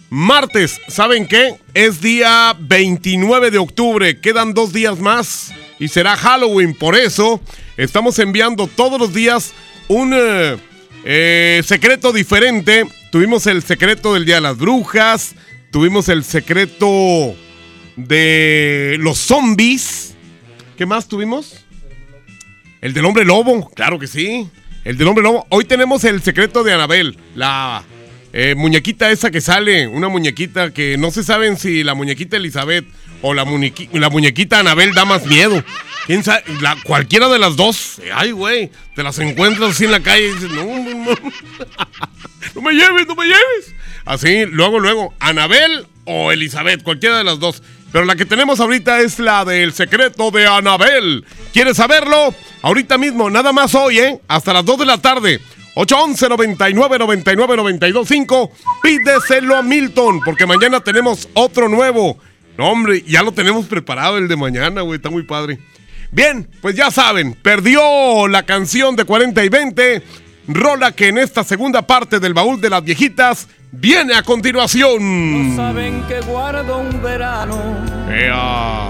S4: martes. ¿Saben qué? Es día 29 de octubre. Quedan dos días más y será Halloween. Por eso estamos enviando todos los días un eh, eh, secreto diferente. Tuvimos el secreto del Día de las Brujas. Tuvimos el secreto de los zombies. ¿Qué más tuvimos? El del hombre lobo, claro que sí. El del hombre lobo. Hoy tenemos el secreto de Anabel, la eh, muñequita esa que sale, una muñequita que no se saben si la muñequita Elizabeth o la, la muñequita Anabel da más miedo. ¿Quién sabe? cualquiera de las dos. Ay, güey, te las encuentras así en la calle y dices, no, no, no. no me lleves, no me lleves. Así, luego, luego, Anabel o Elizabeth, cualquiera de las dos. Pero la que tenemos ahorita es la del secreto de Anabel. ¿Quieres saberlo? Ahorita mismo, nada más hoy, ¿eh? Hasta las 2 de la tarde. 811 99 99 92 5. Pídeselo a Milton, porque mañana tenemos otro nuevo. No, hombre, ya lo tenemos preparado el de mañana, güey. Está muy padre. Bien, pues ya saben, perdió la canción de 40 y 20. Rola que en esta segunda parte del baúl de las viejitas viene a continuación.
S29: No saben que guardo un verano.
S4: Ea.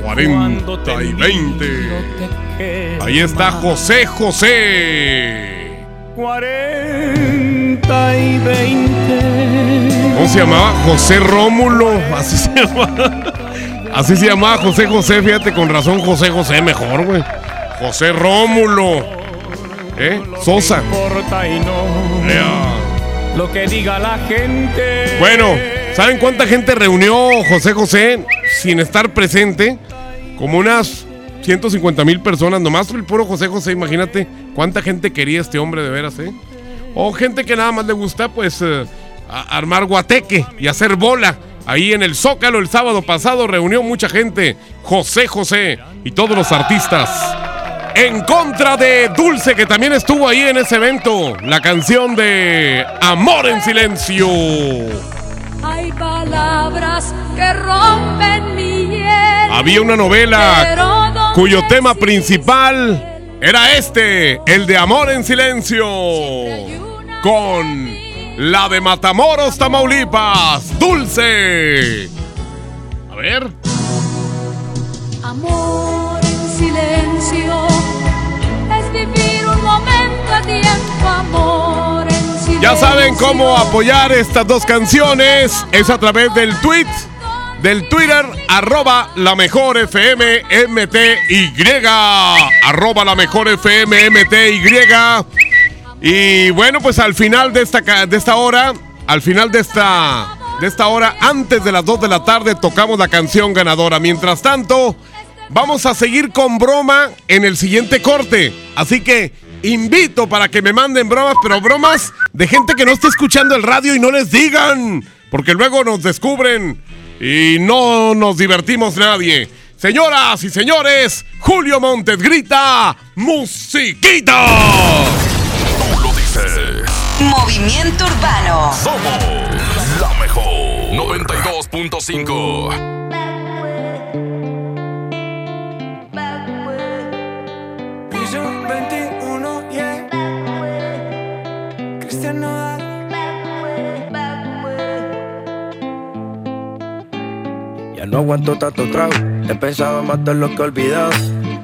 S4: 40 y 20. Ahí está José José.
S29: 40 y 20.
S4: ¿Cómo se llamaba? José Rómulo. Así se llamaba. Así se llamaba José José. Fíjate, con razón José José mejor, güey. José Rómulo. ¿Eh? Sosa.
S29: Lo que diga la gente.
S4: Bueno, ¿saben cuánta gente reunió José José sin estar presente? Como unas 150 mil personas, nomás el puro José José, imagínate cuánta gente quería este hombre de veras, ¿eh? O gente que nada más le gusta, pues, eh, armar guateque y hacer bola. Ahí en el Zócalo el sábado pasado reunió mucha gente. José José y todos los artistas en contra de Dulce, que también estuvo ahí en ese evento. La canción de Amor en Silencio.
S51: Hay palabras que rompen mi hiel,
S4: Había una novela cuyo tema principal era este, el de Amor en Silencio. Con la de Matamoros, Tamaulipas, Dulce. A ver.
S51: Amor
S4: Ya saben cómo apoyar estas dos canciones. Es a través del tweet, del Twitter, arroba la mejor FM MTY. Arroba la mejor FM MTY. Y bueno, pues al final de esta, de esta hora, al final de esta, de esta hora, antes de las 2 de la tarde, tocamos la canción ganadora. Mientras tanto, vamos a seguir con broma en el siguiente corte. Así que invito para que me manden bromas, pero bromas de gente que no esté escuchando el radio y no les digan. Porque luego nos descubren y no nos divertimos nadie. Señoras y señores, Julio Montes grita, musiquita.
S3: Tú lo dices.
S52: Movimiento Urbano.
S3: Somos la mejor. 92.5.
S53: no aguanto tanto trago. He pensado más de lo que he olvidado.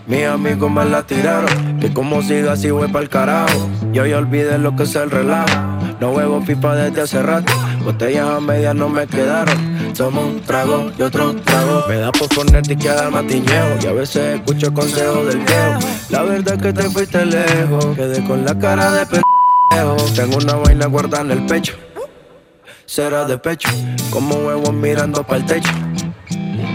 S53: Mis amigos me la tiraron. Que como siga así voy pa'l carajo. Yo ya olvidé lo que es el relajo. No huevo pipa desde hace rato. Botellas a medias no me quedaron. Somos un trago y otro trago. Me da por ponerte y quedar matiñeo. Y a veces escucho consejos del viejo. La verdad es que te fuiste lejos. Quedé con la cara de pendejo. Tengo una vaina guardada en el pecho. será de pecho, como huevos mirando para el techo.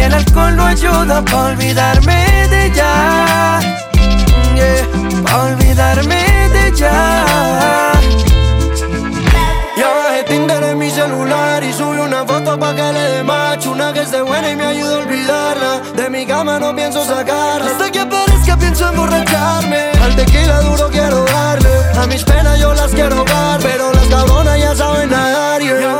S54: y el alcohol no ayuda para olvidarme de ella. Yeah, para olvidarme de ella.
S22: Ya bajé Tinder en mi celular y subí una foto pa' que le dé macho Una que esté buena y me ayude a olvidarla De mi cama no pienso sacarla Hasta que aparezca pienso emborracharme Al tequila duro quiero darle A mis penas yo las quiero dar Pero las cabronas ya saben nadar yeah.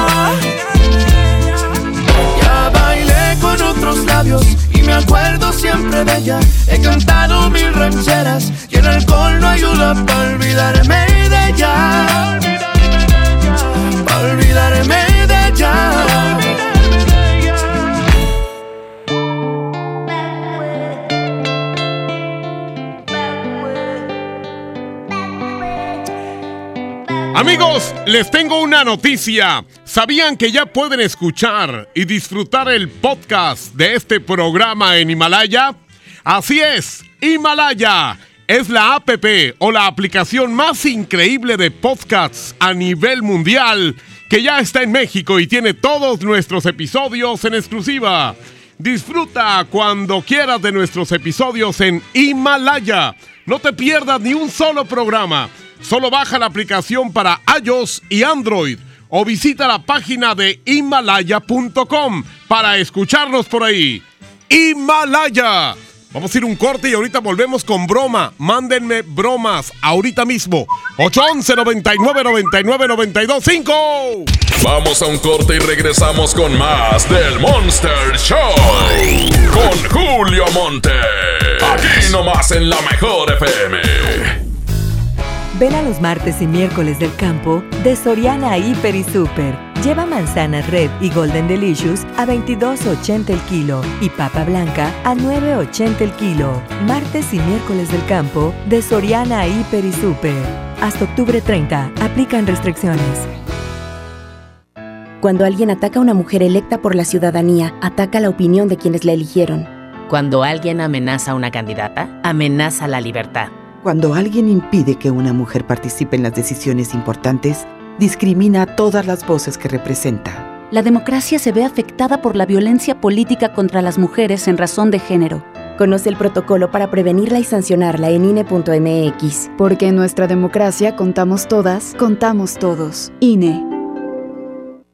S29: acuerdo siempre de ella. He cantado mil rancheras y el alcohol no ayuda para olvidarme de ella. Para olvidarme de ella.
S4: Amigos, les tengo una noticia. ¿Sabían que ya pueden escuchar y disfrutar el podcast de este programa en Himalaya? Así es, Himalaya es la app o la aplicación más increíble de podcasts a nivel mundial que ya está en México y tiene todos nuestros episodios en exclusiva. Disfruta cuando quieras de nuestros episodios en Himalaya. No te pierdas ni un solo programa. Solo baja la aplicación para iOS y Android o visita la página de himalaya.com para escucharnos por ahí. Himalaya. Vamos a ir un corte y ahorita volvemos con broma. Mándenme bromas ahorita mismo. 811 99 99 92 5.
S3: Vamos a un corte y regresamos con más del Monster Show. Con Julio Monte. Aquí nomás en la mejor FM.
S12: Ven a los martes y miércoles del campo de Soriana Hiper y Super. Lleva manzanas Red y Golden Delicious a 22.80 el kilo y papa blanca a 9.80 el kilo. Martes y miércoles del campo de Soriana Hiper y Super. Hasta octubre 30. Aplican restricciones.
S55: Cuando alguien ataca a una mujer electa por la ciudadanía, ataca la opinión de quienes la eligieron.
S56: Cuando alguien amenaza a una candidata, amenaza la libertad.
S57: Cuando alguien impide que una mujer participe en las decisiones importantes, discrimina a todas las voces que representa.
S58: La democracia se ve afectada por la violencia política contra las mujeres en razón de género.
S55: Conoce el protocolo para prevenirla y sancionarla en INE.mx.
S59: Porque en nuestra democracia contamos todas, contamos todos. INE.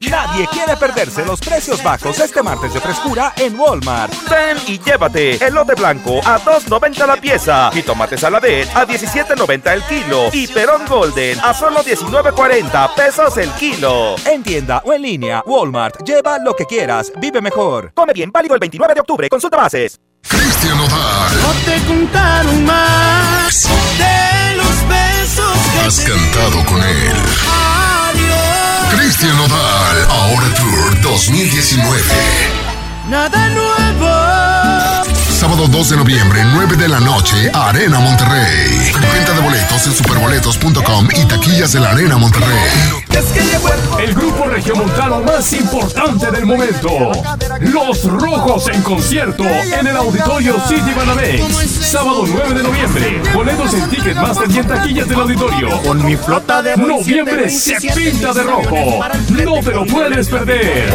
S20: Nadie quiere perderse los precios bajos este martes de frescura en Walmart. Ven y llévate elote blanco a 2.90 la pieza y tomate saladet a 17.90 el kilo y perón golden a solo 19.40 pesos el kilo. En tienda o en línea, Walmart. Lleva lo que quieras, vive mejor. Come bien, válido el 29 de octubre. Consulta bases.
S60: Cristian Nodal.
S29: No te contaron más de los besos que
S60: Has
S29: te
S60: cantado con él.
S29: Adiós.
S60: Cristian Nodal. Ahora Tour 2019.
S29: Nada nuevo.
S60: Sábado 2 de noviembre, 9 de la noche, Arena Monterrey. Venta de boletos en superboletos.com y taquillas de la Arena Monterrey.
S61: El grupo regiomontano más importante del momento. Los Rojos en concierto en el Auditorio City Banamex. Sábado 9 de noviembre. Boletos en Ticketmaster y en taquillas del auditorio.
S29: Con mi flota de
S61: Noviembre se pinta de rojo. No te lo puedes perder.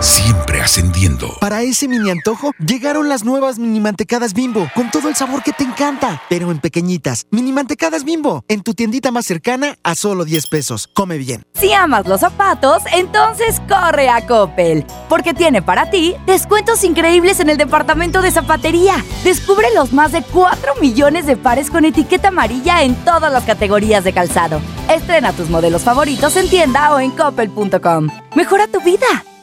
S35: Siempre ascendiendo.
S62: Para ese mini antojo, llegaron las nuevas mini mantecadas bimbo, con todo el sabor que te encanta, pero en pequeñitas. Mini mantecadas bimbo, en tu tiendita más cercana a solo 10 pesos. Come bien.
S63: Si amas los zapatos, entonces corre a Coppel, porque tiene para ti descuentos increíbles en el departamento de zapatería. Descubre los más de 4 millones de pares con etiqueta amarilla en todas las categorías de calzado. Estrena tus modelos favoritos en tienda o en coppel.com. Mejora tu vida.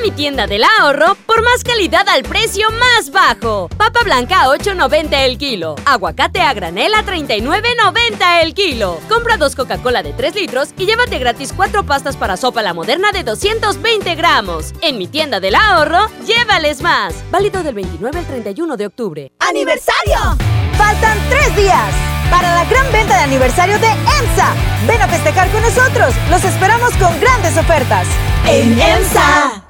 S36: A mi tienda del ahorro por más calidad al precio más bajo. Papa blanca a 8.90 el kilo. Aguacate a granel a 39.90 el kilo. Compra dos Coca-Cola de 3 litros y llévate gratis cuatro pastas para sopa la moderna de 220 gramos. En mi tienda del ahorro, llévales más. Válido del 29 al 31 de octubre.
S64: ¡Aniversario! Faltan tres días para la gran venta de aniversario de EMSA. Ven a festejar con nosotros. Los esperamos con grandes ofertas. En EMSA.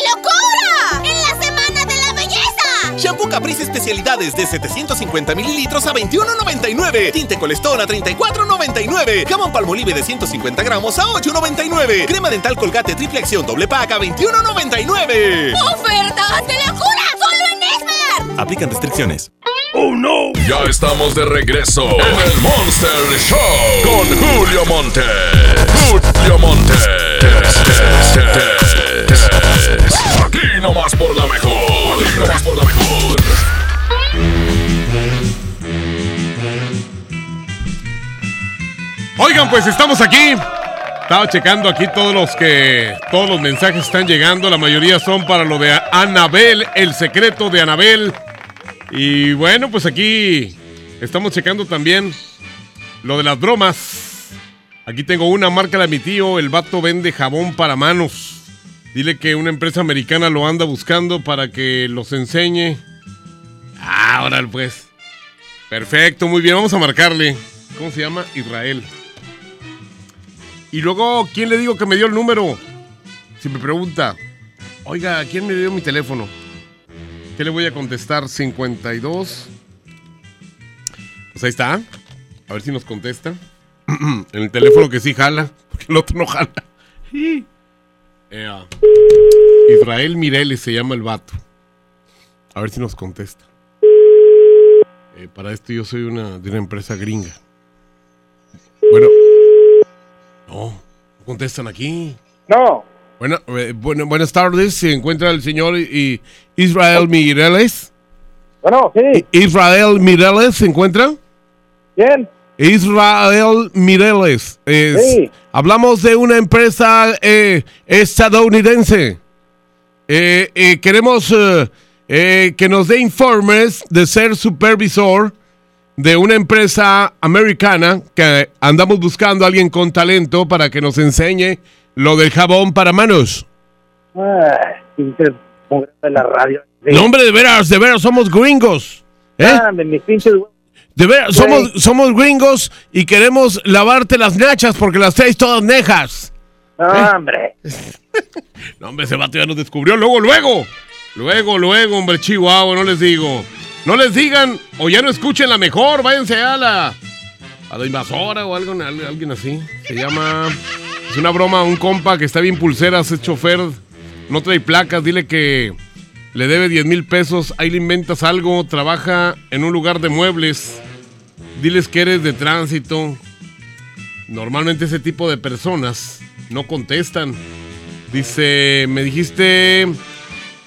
S65: Caprice especialidades de 750 mililitros a 21.99. Tinte Colestón a 34.99. Jamón Palmolive de 150 gramos a 8.99. Crema dental Colgate triple acción doble pack a 21.99.
S19: ¡Ofertas de locura! ¡Solo en Esmar!
S66: Aplican restricciones.
S3: ¡Oh, no! Ya estamos de regreso en el Monster Show con Julio Monte. Julio Monte. Aquí nomás por la mejor.
S4: Oigan, pues estamos aquí. Estaba checando aquí todos los que todos los mensajes están llegando. La mayoría son para lo de Anabel, el secreto de Anabel. Y bueno, pues aquí estamos checando también lo de las bromas. Aquí tengo una marca de mi tío. El vato vende jabón para manos. Dile que una empresa americana lo anda buscando para que los enseñe. Ah, ahora pues. Perfecto, muy bien. Vamos a marcarle. ¿Cómo se llama? Israel. Y luego, ¿quién le digo que me dio el número? Si me pregunta, oiga, ¿quién me dio mi teléfono? ¿Qué le voy a contestar? 52. Pues ahí está. A ver si nos contesta. en el teléfono que sí jala, porque el otro no jala. Israel Mireles se llama el vato. A ver si nos contesta. Eh, para esto yo soy una, de una empresa gringa. Bueno. No, no contestan aquí.
S6: No.
S4: Bueno, eh, bueno, buenas tardes. Se encuentra el señor I- Israel Mireles.
S6: Bueno, sí.
S4: Israel Mireles se encuentra.
S6: ¿Quién?
S4: Israel Mireles. Es-
S6: Sí.
S4: Hablamos de una empresa eh, estadounidense. Eh, eh, queremos que nos dé informes de ser supervisor de una empresa americana que andamos buscando a alguien con talento para que nos enseñe lo del jabón para manos.
S6: Mujeres de la radio. Sí.
S4: No, hombre, de veras, de veras, somos gringos. ¿Eh?
S6: Ah, mis pinches.
S4: De
S6: Güey.
S4: somos, somos gringos y queremos lavarte las nachas porque las traes todas nejas.
S6: No,
S4: ¿Eh?
S6: hombre.
S4: No, hombre, ese vato ya nos descubrió. Luego, luego. Luego, luego, hombre, chihuahua, no les digo. No les digan, o ya no escuchen la mejor, váyanse a la. a la invasora o algo, al- alguien así. Se llama. Es una broma, un compa que está bien pulseras, es chofer, no trae placas, dile que le debe 10 mil pesos, ahí le inventas algo, trabaja en un lugar de muebles, diles que eres de tránsito. Normalmente ese tipo de personas no contestan. Dice, me dijiste,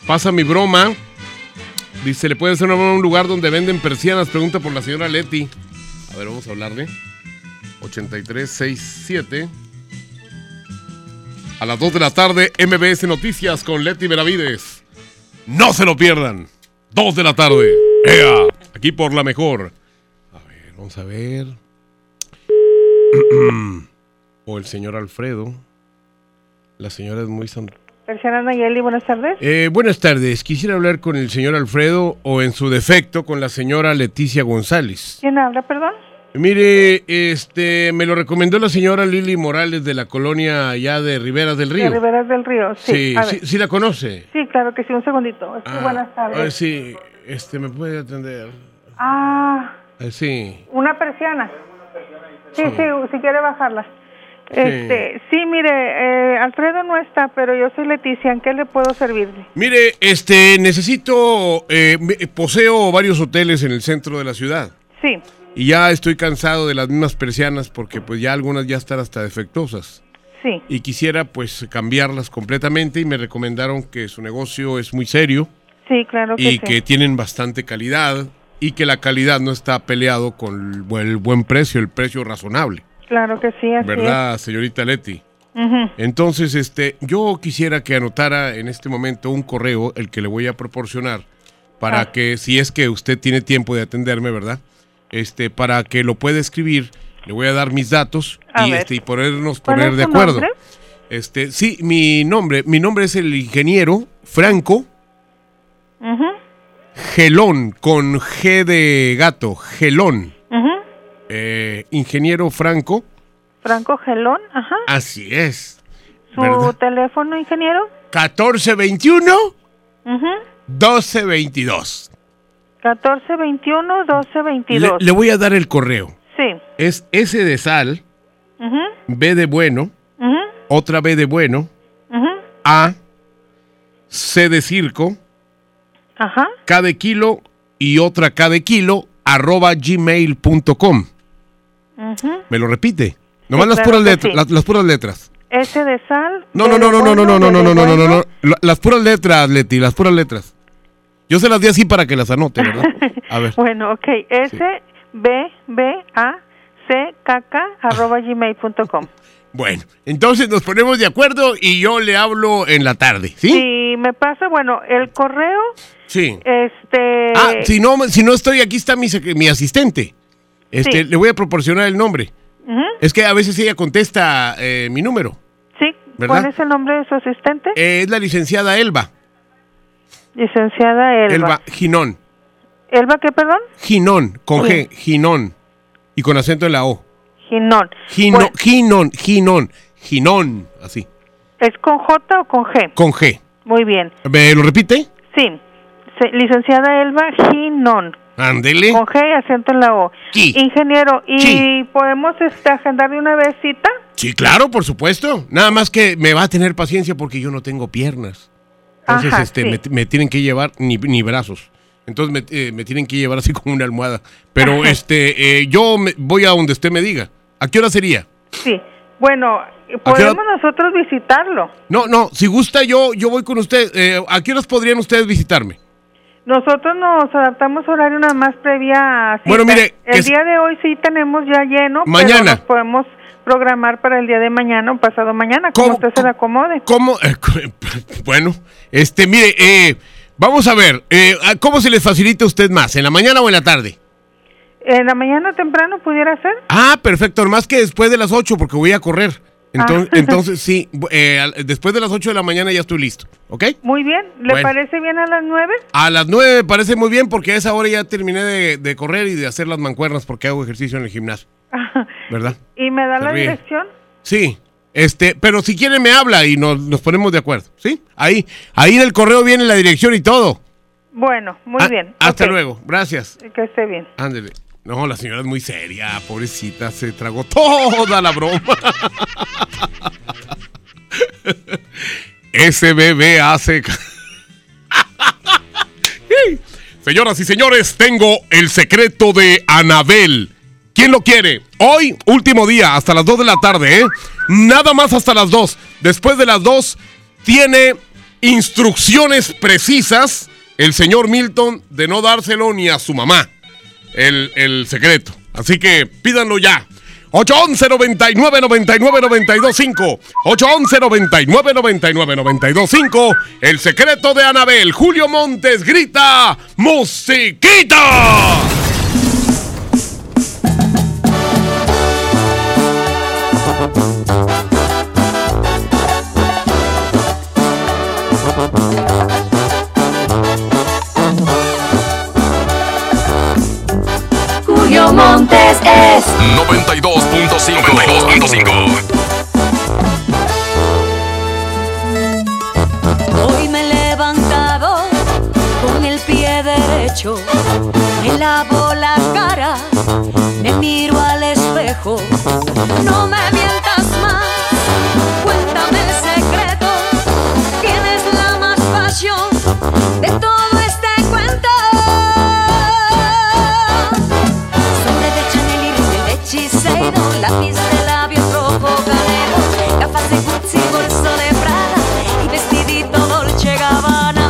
S4: pasa mi broma. Dice, ¿le puede hacer una broma a un lugar donde venden persianas? Pregunta por la señora Leti. A ver, vamos a hablarle. 8367. A las 2 de la tarde, MBS Noticias con Leti Benavides. No se lo pierdan. 2 de la tarde. ¡Ea! Aquí por la mejor. A ver, vamos a ver. o el señor Alfredo. La señora es muy san-
S67: Persiana Nayeli, buenas tardes.
S4: Eh, buenas tardes. Quisiera hablar con el señor Alfredo o en su defecto con la señora Leticia González.
S67: ¿Quién habla, perdón?
S4: Mire, este, me lo recomendó la señora Lili Morales de la colonia allá de Riberas del Río.
S67: De Riberas del Río, sí.
S4: Sí,
S67: a
S4: sí, sí la conoce.
S67: Sí, claro que sí, un segundito. Sí,
S4: Ah,
S67: buenas
S4: A ver,
S67: tardes.
S4: sí, este, me puede atender.
S67: Ah,
S4: sí.
S67: una persiana. Sí, sí, si quiere bajarla. Este, sí, mire, eh, Alfredo no está, pero yo soy Leticia. ¿En qué le puedo servirle?
S4: Mire, este, necesito, eh, poseo varios hoteles en el centro de la ciudad.
S67: Sí,
S4: Y ya estoy cansado de las mismas persianas porque pues ya algunas ya están hasta defectuosas.
S67: sí.
S4: Y quisiera pues cambiarlas completamente y me recomendaron que su negocio es muy serio
S67: Sí, claro que
S4: y
S67: sí.
S4: que tienen bastante calidad y que la calidad no está peleado con el buen, precio, el precio razonable.
S67: Claro que sí, así
S4: ¿Verdad, señorita Leti?
S67: es.
S4: Entonces, este, yo quisiera que anotara en este momento un correo, el que le voy a proporcionar, para
S67: Ah.
S4: que, si es que usted tiene tiempo de atenderme, ¿verdad? Este, para que lo pueda escribir, le voy a dar mis datos
S67: A
S4: y,
S67: ver.
S4: este, y ponernos
S67: ¿Cuál
S4: poner de acuerdo.
S67: nombre?
S4: Este, sí, mi nombre, mi nombre es el ingeniero Franco Gelón, con G de gato, Gelón. Eh, ingeniero Franco,
S67: Franco Gelón, ajá.
S4: así es.
S67: ¿Su
S4: ¿verdad?
S67: teléfono, ingeniero?
S4: 1421
S67: Ujú.
S4: 1222.
S67: 1421
S4: Le,
S67: 1222.
S4: le voy a dar el correo.
S67: Sí.
S4: Es S de sal,
S67: Ujú,
S4: B de bueno,
S67: ujú,
S4: otra B de bueno,
S67: ujú.
S4: A, C de circo,
S67: Ajá.
S4: K de kilo, y otra K de kilo arroba gmail.com. ¿Me lo repite? Nomás
S67: Sí,
S4: las, puras letras,
S67: sí.
S4: las, las puras letras.
S67: S de sal.
S4: No, no, no, no, no, no, no, no, no, no, no, no, no. La- Las puras letras, Leti, las puras letras. Yo se las di así para que las anote, ¿verdad? A ver.
S67: Bueno, ok. S, B, B, A, C, K, K, arroba gmail.com.
S4: Bueno, entonces nos ponemos de acuerdo y yo le hablo en la tarde, ¿sí?
S67: Si me pasa, bueno, el correo,
S4: Sí.
S67: este...
S4: Ah, si no, si no estoy aquí está mi, mi asistente. Este,
S67: Sí.
S4: le voy a proporcionar el nombre. Es que a veces ella contesta eh, mi número.
S67: Sí,
S4: ¿Verdad?
S67: ¿cuál es el nombre de su asistente?
S4: Eh, es la licenciada Elba.
S67: Licenciada Elba.
S4: Elba Ginón.
S67: ¿Elba qué, perdón?
S4: Ginón, con
S67: Sí.
S4: G, Ginón. Y con acento en la O.
S67: Ginón.
S4: Gino,
S67: Bueno,
S4: Ginón, Ginón, Ginón, así.
S67: ¿Es con J o con G?
S4: Con G.
S67: Muy bien.
S4: ¿Me lo repite?
S67: Sí. Licenciada Elba Ginón.
S4: Ándele.
S67: Con G y acento en la O.
S4: Sí.
S67: Ingeniero, ¿y podemos este, agendar de una vez cita?
S4: Sí, claro, por supuesto. Nada más que me va a tener paciencia porque yo no tengo piernas. Entonces,
S67: Ajá,
S4: este,
S67: sí.
S4: me, me tienen que llevar ni, ni brazos. Entonces me, eh, me tienen que llevar así como una almohada. Pero
S67: Ajá.
S4: este, eh, yo me- voy a donde usted me diga. ¿A qué hora sería?
S67: Sí. Bueno, podemos nosotros visitarlo.
S4: No, no, si gusta yo, yo voy con usted. Eh, ¿A qué horas podrían ustedes visitarme?
S67: Nosotros nos adaptamos a horario nada más previa cita.
S4: Bueno, mire,
S67: El
S4: es-
S67: día de hoy sí tenemos ya lleno.
S4: Mañana.
S67: Pero nos podemos programar para el día de mañana o pasado mañana, como usted se le acomode.
S4: ¿Cómo? Eh, bueno, este, mire, eh, vamos a ver, eh, ¿cómo se les facilita a usted más? ¿En la mañana o en la tarde?
S67: ¿En la mañana temprano pudiera ser?
S4: Ah, perfecto, más que después de las 8 porque voy a correr. Entonces,
S67: Ah.
S4: entonces sí, bu- eh, después de las 8 de la mañana ya estoy listo, ¿ok?
S67: Muy bien. ¿Le
S4: Bueno.
S67: parece bien a las nueve?
S4: A las 9 me parece muy bien porque a esa hora ya terminé de, de correr y de hacer las mancuernas porque hago ejercicio en el gimnasio, ¿verdad?
S67: ¿Y me da
S4: Se
S67: la
S4: ríe.
S67: dirección?
S4: Sí, este, pero si quiere me habla y nos, nos ponemos de acuerdo, ¿sí? Ahí, ahí en el correo viene la dirección y todo.
S67: Bueno, muy
S4: Ah,
S67: bien.
S4: Hasta luego, gracias.
S67: Que esté bien.
S4: Ándele. No, la señora es muy seria, pobrecita, se tragó toda la broma. Bebé hace... Señoras y señores, tengo el secreto de Anabel. ¿Quién lo quiere? Hoy, último día, hasta las 2 de la tarde, ¿eh? Nada más hasta las 2. Después de las 2, tiene instrucciones precisas el señor Milton de no dárselo ni a su mamá. El, el secreto. Así que pídanlo ya. 811 99 99 92 5 811 99 99 92 5 El secreto de Anabel Julio Montes grita ¡Musiquita!
S68: Montes es
S3: 92.5. 92.5.
S52: Hoy me he levantado con el pie derecho, me lavo la cara, me miro al espejo. No me mientas más, cuéntame el secreto. Tienes la más pasión de todo Shiseido, lápiz de labios rojo canela, gafas de Gucci, bolso de Prada y vestidito Dolce Gabbana.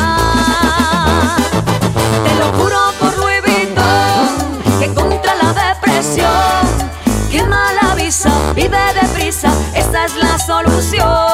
S52: Te lo juro por Louis que contra la depresión, que mala visa, vive deprisa, esa es la solución.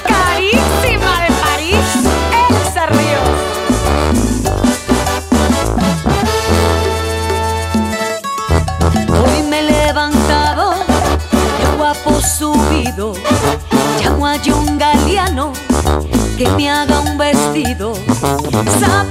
S52: Zapatos de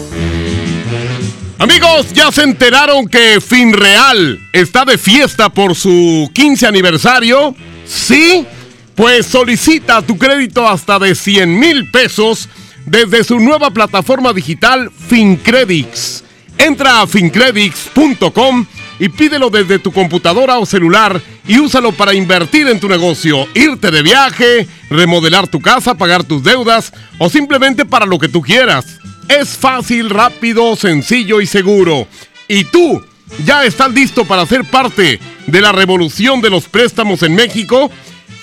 S4: Amigos, ¿ya se enteraron que Finreal está de fiesta por su 15 aniversario? ¿Sí? Pues solicita tu crédito hasta de 100 mil pesos desde su nueva plataforma digital FinCredits. Entra a fincredits.com y pídelo desde tu computadora o celular y úsalo para invertir en tu negocio, irte de viaje, remodelar tu casa, pagar tus deudas o simplemente para lo que tú quieras. Es fácil, rápido, sencillo y seguro. ¿Y tú ya estás listo para ser parte de la revolución de los préstamos en México?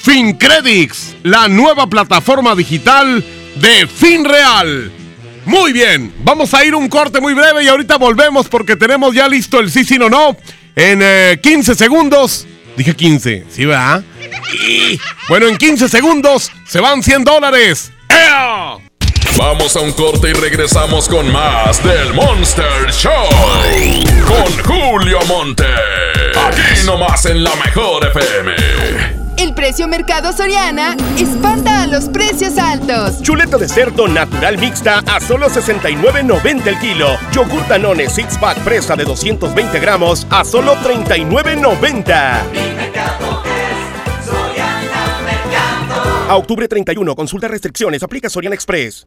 S4: FinCredits, la nueva plataforma digital de FinReal. Muy bien, vamos a ir un corte muy breve y ahorita volvemos porque tenemos ya listo el sí, sí, no, no. En eh, 15 segundos. Dije 15, ¿sí va? Bueno, en 15 segundos se van 100 dólares. ¡Ea!
S3: Vamos a un corte y regresamos con más del Monster Show. Con Julio Monte. Aquí nomás en la mejor FM.
S34: El precio Mercado Soriana espanta a los precios altos.
S69: Chuleta de cerdo natural mixta a solo 69.90 el kilo. Yogur Danone Six Pack fresa de 220 gramos a solo 39.90. A octubre 31, consulta restricciones, aplica Soriana Express.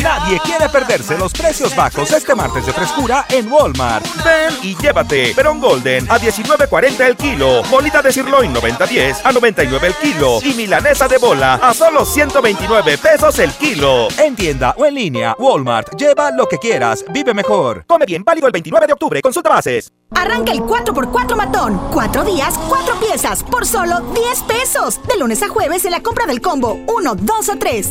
S20: Nadie quiere perderse los precios bajos este martes de frescura en Walmart. Ven y llévate Perón Golden a 19.40 el kilo, bolita de sirloin 90.10 a 99 el kilo y milanesa de bola a solo 129 pesos el kilo. En tienda o en línea, Walmart, lleva lo que quieras, vive mejor. Come bien, válido el 29 de octubre, consulta bases.
S70: Arranca el 4x4 matón. 4 días, 4 piezas, por solo 10 pesos. De lunes a jueves en la compra del combo 1, 2 o 3.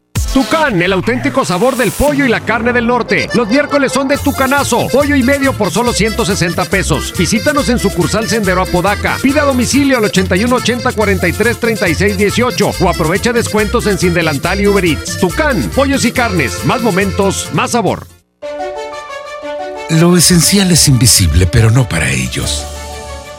S71: Tucán, el auténtico sabor del pollo y la carne del norte. Los miércoles son de Tucanazo. Pollo y medio por solo 160 pesos. Visítanos en sucursal Sendero Apodaca. Pida domicilio al 8180 43 36 18 o aprovecha descuentos en Sin Delantal y Uber Eats. Tucán, pollos y carnes. Más momentos, más sabor.
S35: Lo esencial es invisible, pero no para ellos.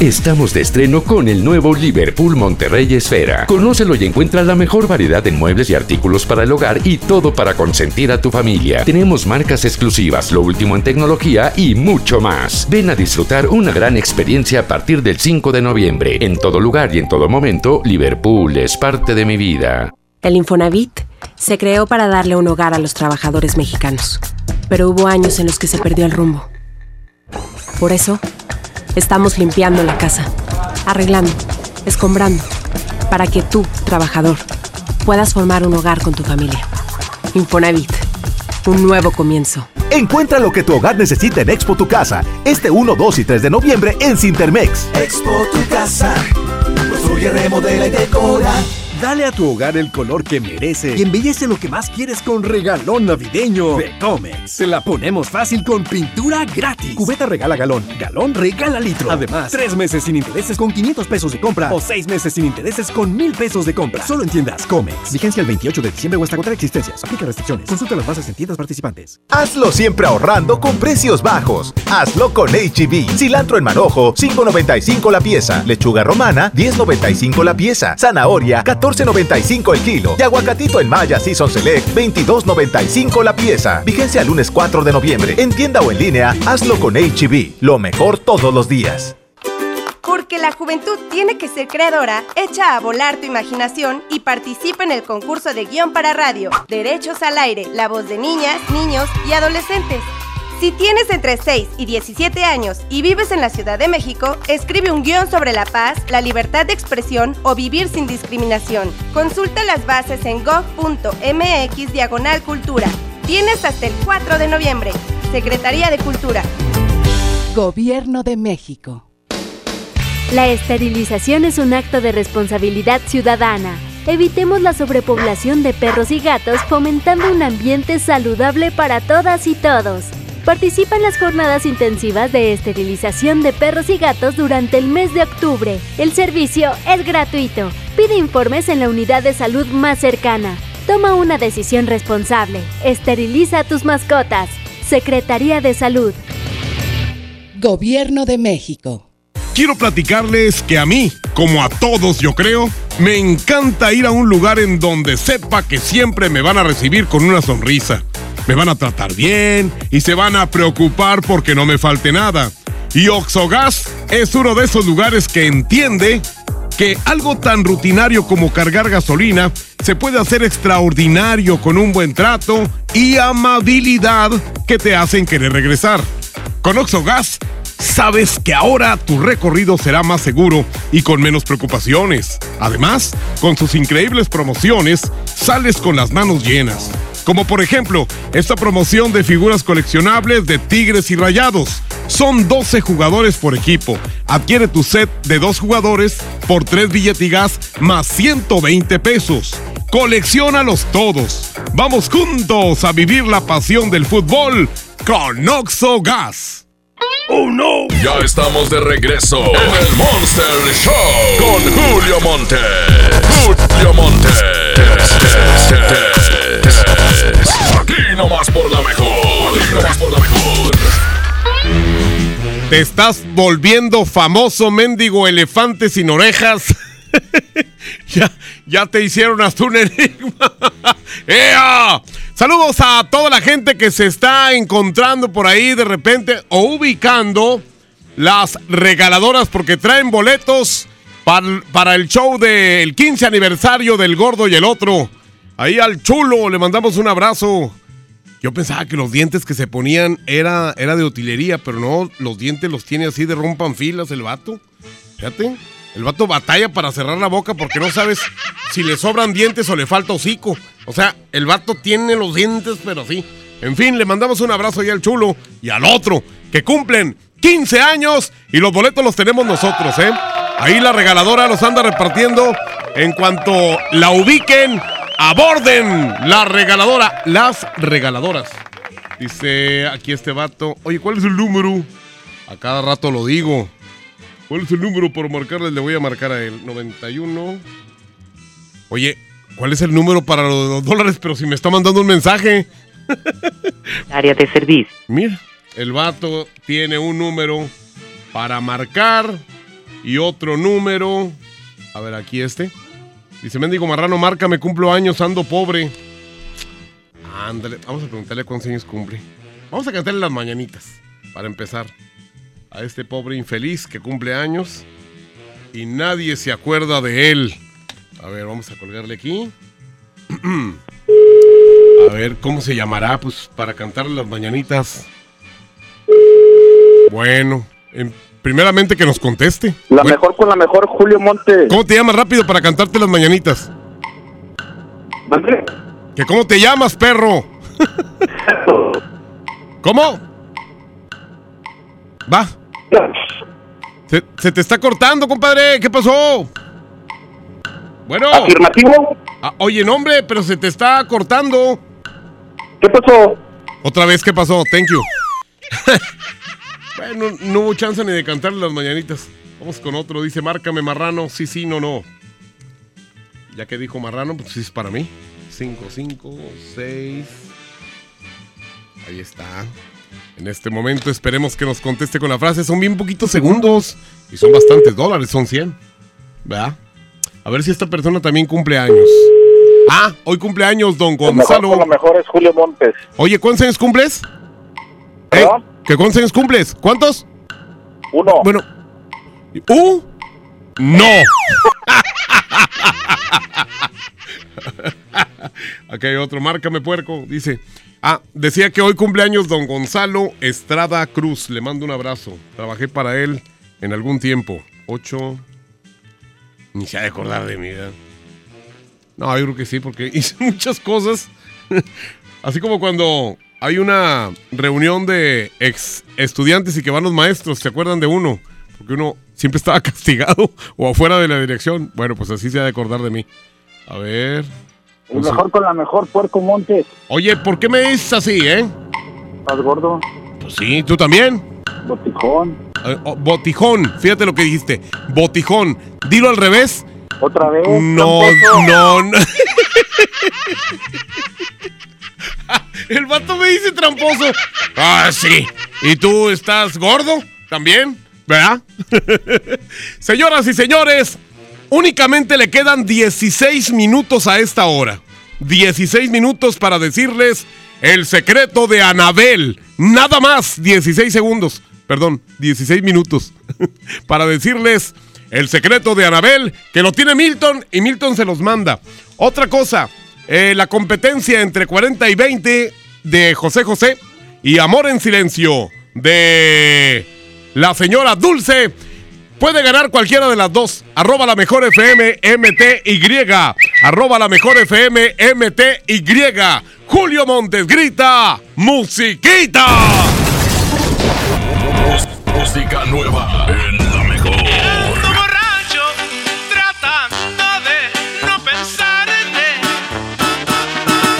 S62: Estamos de estreno con el nuevo Liverpool Monterrey Esfera. Conócelo y encuentra la mejor variedad de muebles y artículos para el hogar y todo para consentir a tu familia. Tenemos marcas exclusivas, lo último en tecnología y mucho más. Ven a disfrutar una gran experiencia a partir del 5 de noviembre. En todo lugar y en todo momento, Liverpool es parte de mi vida.
S72: El Infonavit se creó para darle un hogar a los trabajadores mexicanos, pero hubo años en los que se perdió el rumbo. Por eso, Estamos limpiando la casa, arreglando, escombrando, para que tú, trabajador, puedas formar un hogar con tu familia. Infonavit, un nuevo comienzo.
S44: Encuentra lo que tu hogar necesita en Expo Tu Casa, este 1, 2 y 3 de noviembre en Cintermex.
S73: Expo Tu Casa, construye, remodela y decora.
S16: Dale a tu hogar el color que merece y embellece lo que más quieres con regalón navideño de Comex. Se la ponemos fácil con pintura gratis. Cubeta regala galón, galón regala litro. Además, tres meses sin intereses con 500 pesos de compra o seis meses sin intereses con 1000 pesos de compra. Solo en tiendas Comex. Vigencia el 28 de diciembre o hasta contra existencias. Aplica restricciones. Consulta las bases en tiendas participantes.
S44: Hazlo siempre ahorrando con precios bajos. Hazlo con HB. Cilantro en manojo, 5.95 la pieza. Lechuga romana, 10.95 la pieza. Zanahoria, 14 14.95 el kilo. Y aguacatito en Maya Season Select, 22.95 la pieza. Vigencia el lunes 4 de noviembre. En tienda o en línea, hazlo con HB. Lo mejor todos los días.
S74: Porque la juventud tiene que ser creadora, echa a volar tu imaginación y participa en el concurso de guion para radio, Derechos al Aire, la voz de niñas, niños y adolescentes. Si tienes entre 6 y 17 años y vives en la Ciudad de México, escribe un guion sobre la paz, la libertad de expresión o vivir sin discriminación. Consulta las bases en gov.mx diagonal cultura. Tienes hasta el 4 de noviembre. Secretaría de Cultura.
S24: Gobierno de México.
S75: La esterilización es un acto de responsabilidad ciudadana. Evitemos la sobrepoblación de perros y gatos fomentando un ambiente saludable para todas y todos. Participa en las jornadas intensivas de esterilización de perros y gatos durante el mes de octubre. El servicio es gratuito. Pide informes en la unidad de salud más cercana. Toma una decisión responsable. Esteriliza a tus mascotas. Secretaría de Salud.
S24: Gobierno de México.
S4: Quiero platicarles que a mí, como a todos yo creo, me encanta ir a un lugar en donde sepa que siempre me van a recibir con una sonrisa me van a tratar bien y se van a preocupar porque no me falte nada. Y Oxogas es uno de esos lugares que entiende que algo tan rutinario como cargar gasolina se puede hacer extraordinario con un buen trato y amabilidad que te hacen querer regresar. Con Oxogas sabes que ahora tu recorrido será más seguro y con menos preocupaciones. Además, con sus increíbles promociones, sales con las manos llenas. Como por ejemplo, esta promoción de figuras coleccionables de Tigres y Rayados. Son 12 jugadores por equipo. Adquiere tu set de dos jugadores por 3 billetigas más 120 pesos. Colecciónalos todos. Vamos juntos a vivir la pasión del fútbol con Oxo Gas.
S3: ¡Oh no! Ya estamos de regreso en el Monster Show con Julio Monte. Julio Monte. Aquí nomás por la mejor. Aquí nomás por la mejor.
S4: Te estás volviendo famoso, mendigo elefante sin orejas. ya, ya te hicieron hasta un enigma. ¡Ea! Saludos a toda la gente que se está encontrando por ahí de repente o ubicando las regaladoras porque traen boletos para, para el show del 15 aniversario del Gordo y el Otro. Ahí al chulo le mandamos un abrazo. Yo pensaba que los dientes que se ponían era, era de utilería, pero no, los dientes los tiene así de rompan filas el vato. Fíjate, el vato batalla para cerrar la boca porque no sabes si le sobran dientes o le falta hocico. O sea, el vato tiene los dientes, pero sí. En fin, le mandamos un abrazo ahí al chulo y al otro, que cumplen 15 años y los boletos los tenemos nosotros, ¿eh? Ahí la regaladora los anda repartiendo en cuanto la ubiquen aborden la regaladora, las regaladoras. Dice aquí este vato, oye, ¿cuál es el número? A cada rato lo digo. ¿Cuál es el número por marcarle? Le voy a marcar a él. 91. Oye, ¿cuál es el número para los dólares? Pero si me está mandando un mensaje.
S76: Área de servicio.
S4: Mira, el vato tiene un número para marcar y otro número. A ver, aquí este. Dice, mendigo marrano, marca, me cumplo años, ando pobre. Ándale, vamos a preguntarle cuántos años cumple. Vamos a cantarle las mañanitas, para empezar. A este pobre infeliz que cumple años y nadie se acuerda de él. A ver, vamos a colgarle aquí. A ver, ¿cómo se llamará? Pues para cantarle las mañanitas. Bueno, primeramente que nos conteste.
S21: La
S4: Bueno,
S21: mejor con la mejor, Julio Montes.
S4: ¿Cómo te llamas rápido para cantarte las mañanitas? ¿Que cómo te llamas, perro? ¿Cómo? Va. Se, se te está cortando, compadre. ¿Qué pasó? Bueno.
S21: ¿Afirmativo?
S4: Ah, oye, no, hombre, pero se te está cortando.
S21: ¿Qué pasó?
S4: Otra vez, ¿qué pasó? Thank you. bueno, no hubo chance ni de cantarle las mañanitas. Vamos con otro. Dice, márcame marrano. Sí, sí, no, no. Ya que dijo marrano, pues sí es para mí. 5, 5, 6. Ahí está. En este momento esperemos que nos conteste con la frase. Son bien poquitos segundos. Y son bastantes dólares, son 100. ¿Verdad? A ver si esta persona también cumple años. Ah, hoy cumple años don
S21: mejor
S4: Gonzalo.
S21: con la mejor es Julio Montes.
S4: Oye, ¿cuántos años cumples? ¿Eh? ¿Qué cuántos años cumples? ¿Cuántos?
S21: Uno.
S4: Bueno. ¿Uh? No. Aquí hay otro, márcame puerco. Dice, ah, decía que hoy cumpleaños don Gonzalo Estrada Cruz. Le mando un abrazo. Trabajé para él en algún tiempo. Ocho. Ni se ha de acordar de mí, ¿verdad? No, yo creo que sí, porque hice muchas cosas. Así como cuando hay una reunión de ex estudiantes y que van los maestros, ¿se acuerdan de uno? Porque uno siempre estaba castigado o afuera de la dirección. Bueno, pues así se ha de acordar de mí. A ver.
S21: El mejor con la mejor, Puerco Montes.
S4: Oye, ¿por qué me dices así, eh?
S21: ¿Estás gordo?
S4: Pues sí, ¿tú también?
S21: Botijón.
S4: Eh, oh, botijón, fíjate lo que dijiste. Botijón. Dilo al revés.
S21: ¿Otra vez?
S4: No, no, no. El vato me dice tramposo. Ah, sí. ¿Y tú estás gordo? ¿También? ¿Verdad? Señoras y señores, únicamente le quedan 16 minutos a esta hora. 16 minutos para decirles el secreto de Anabel. Nada más, 16 segundos. Perdón, 16 minutos. para decirles el secreto de Anabel, que lo tiene Milton y Milton se los manda. Otra cosa, eh, la competencia entre 40 y 20 de José José y Amor en Silencio de la señora Dulce. Puede ganar cualquiera de las dos. Arroba la mejor FM MTY. Arroba la mejor FM MTY. Julio Montes grita. ¡Musiquita!
S3: Música nueva en la mejor.
S77: borracho tratando de no pensar en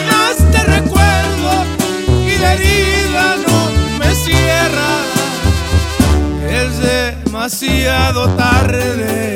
S29: Ya este recuerdo y la herida no me cierra. Es demasiado tarde.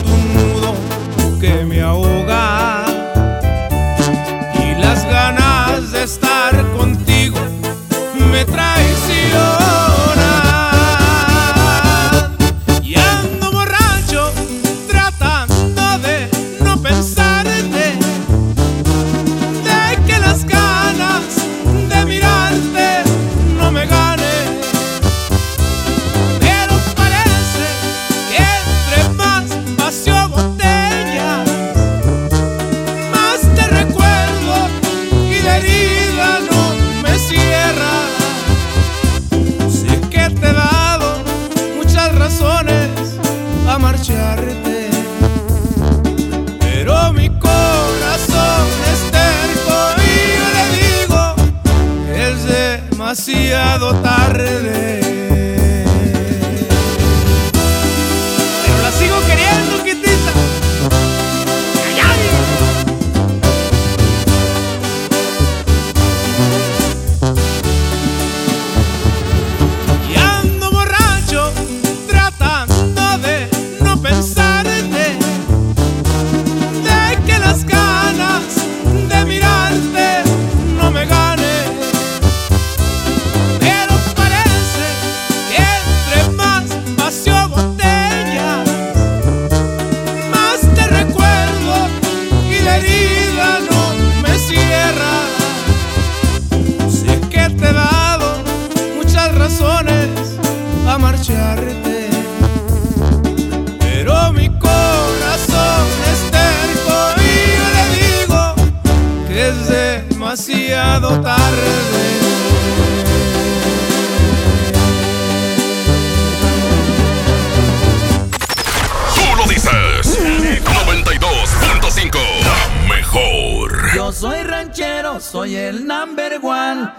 S29: me trae.
S3: Tú lo dices. 92.5. La mejor.
S78: Yo soy ranchero, soy el number one.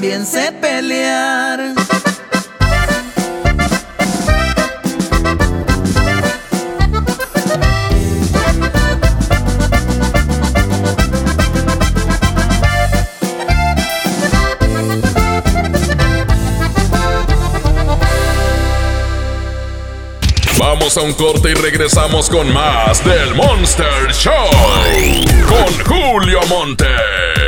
S78: también sé pelear.
S3: Vamos a un corte y regresamos con más del Monster Show con Julio Monte.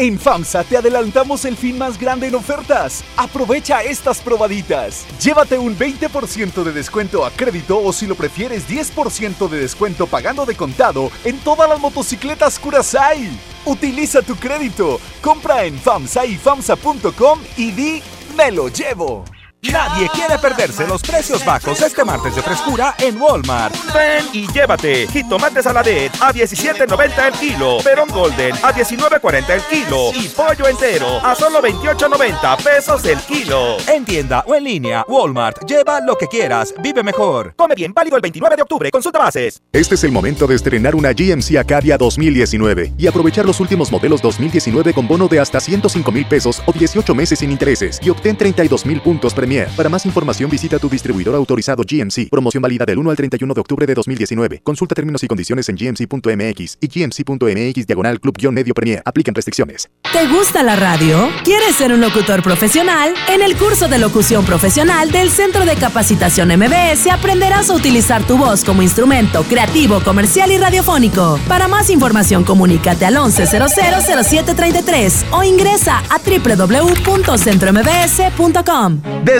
S79: En FAMSA te adelantamos el fin más grande en ofertas. Aprovecha estas probaditas. Llévate un 20% de descuento a crédito o si lo prefieres 10% de descuento pagando de contado en todas las motocicletas Curasai. Utiliza tu crédito. Compra en FAMSA y FAMSA.com y di me lo llevo.
S20: Nadie quiere perderse los precios bajos este martes de frescura en Walmart. Ven y llévate jitomate saladet a 17.90 el kilo, perón golden a 19.40 el kilo y pollo entero a solo 28.90 pesos el kilo. En tienda o en línea, Walmart. Lleva lo que quieras, vive mejor. Come bien, válido el 29 de octubre. Consulta bases.
S80: Este es el momento de estrenar una GMC Acadia 2019 y aprovechar los últimos modelos 2019 con bono de hasta 105 mil pesos o 18 meses sin intereses y obtén 32 mil puntos premiados para más información visita tu distribuidor autorizado GMC. Promoción válida del 1 al 31 de octubre de 2019. Consulta términos y condiciones en gmc.mx y gmc.mx diagonal club-medio premier. Aplican restricciones.
S52: ¿Te gusta la radio? ¿Quieres ser un locutor profesional? En el curso de locución profesional del Centro de Capacitación MBS aprenderás a utilizar tu voz como instrumento creativo, comercial y radiofónico. Para más información comunícate al 11000733 o ingresa a www.centrombs.com.
S44: Desde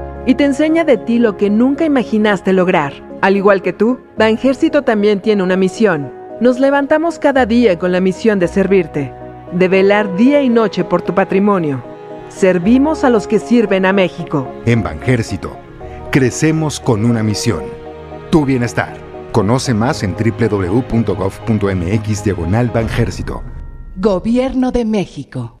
S81: y te enseña de ti lo que nunca imaginaste lograr. Al igual que tú, Banjército también tiene una misión. Nos levantamos cada día con la misión de servirte, de velar día y noche por tu patrimonio. Servimos a los que sirven a México.
S82: En Banjército, crecemos con una misión. Tu bienestar. Conoce más en www.gov.mx diagonal Banjército.
S52: Gobierno de México.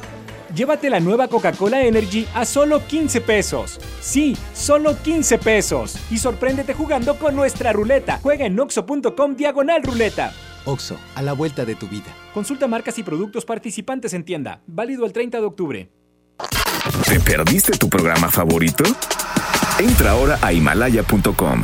S42: Llévate la nueva Coca-Cola Energy a solo 15 pesos. Sí, solo 15 pesos. Y sorpréndete jugando con nuestra ruleta. Juega en oxo.com diagonal ruleta.
S83: Oxo, a la vuelta de tu vida.
S42: Consulta marcas y productos participantes en tienda. Válido el 30 de octubre.
S84: ¿Te perdiste tu programa favorito? Entra ahora a himalaya.com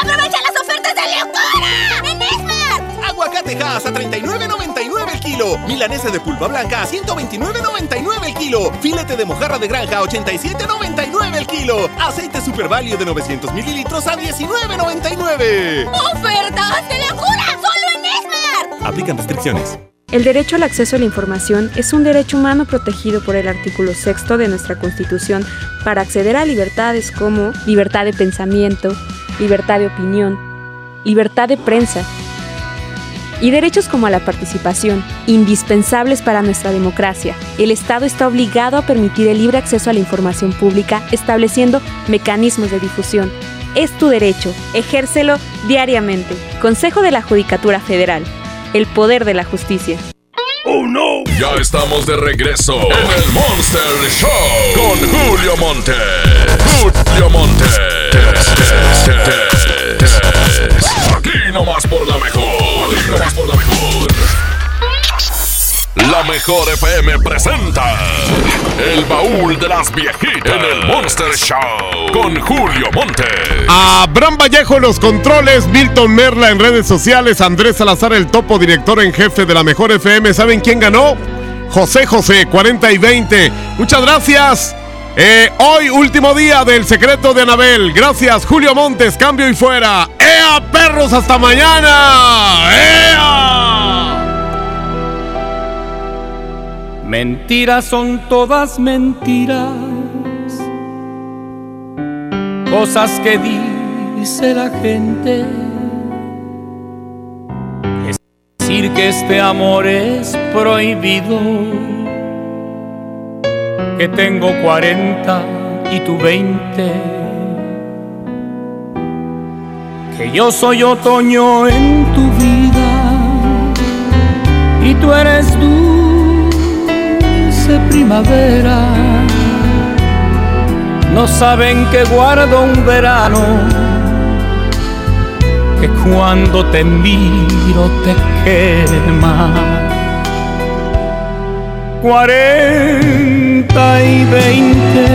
S19: ¡Aprovecha las ofertas de locura! ¡En Esmart!
S85: Aguacatejas a 39.99 el kilo. Milanesa de pulpa blanca a 129.99 el kilo. Filete de mojarra de granja a 87.99 el kilo. Aceite Super Value de 900 mililitros a 19.99.
S19: ¡Ofertas de locura! ¡Solo en Esmart!
S85: Aplican restricciones.
S86: El derecho al acceso a la información es un derecho humano protegido por el artículo sexto de nuestra Constitución para acceder a libertades como libertad de pensamiento, libertad de opinión, libertad de prensa, y derechos como la participación, indispensables para nuestra democracia. El Estado está obligado a permitir el libre acceso a la información pública, estableciendo mecanismos de difusión. Es tu derecho, ejércelo diariamente. Consejo de la Judicatura Federal. El poder de la justicia.
S3: ¡Oh no! Ya estamos de regreso en el Monster Show con Julio Monte. Julio Monte. Aquí nomás por la mejor. La mejor. Mejor FM presenta El baúl de las viejitas en el Monster Show con Julio Monte.
S87: Abraham Vallejo en los controles, Milton Merla en redes sociales, Andrés Salazar el topo director en jefe de la mejor FM. ¿Saben quién ganó? José José, 40 y 20. Muchas gracias. Eh, hoy, último día del secreto de Anabel. Gracias, Julio Montes, cambio y fuera. ¡Ea, perros! ¡Hasta mañana! ¡Ea!
S29: Mentiras son todas mentiras, cosas que dice la gente. Es decir que este amor es prohibido, que tengo 40 y tú 20, que yo soy otoño en tu vida y tú eres dulce primavera. No saben que guardo un verano, que cuando te miro te quema. Cuarenta y veinte,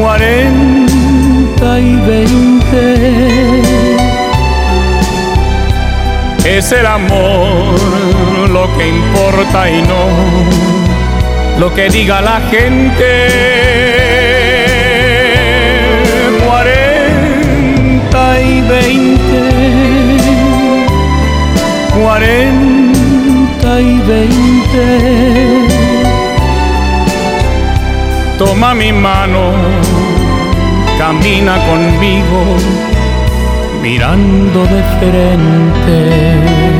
S29: cuarenta y veinte. Es el amor lo que importa y no lo que diga la gente. Cuarenta y veinte, cuarenta y veinte. Toma mi mano, camina conmigo mirando de frente.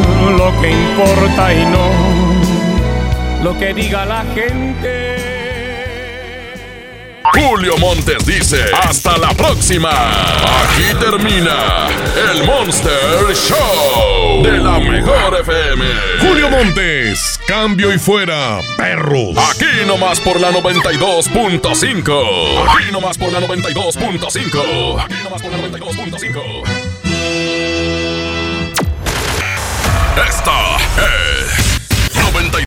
S29: que importa y no lo que diga la gente.
S3: Julio Montes dice, hasta la próxima. Aquí termina el Monster Show de la mejor FM.
S87: Julio Montes, cambio y fuera, perros.
S3: Aquí nomás por la 92.5. Aquí nomás por la 92.5. Aquí nomás por la 92.5. Esta es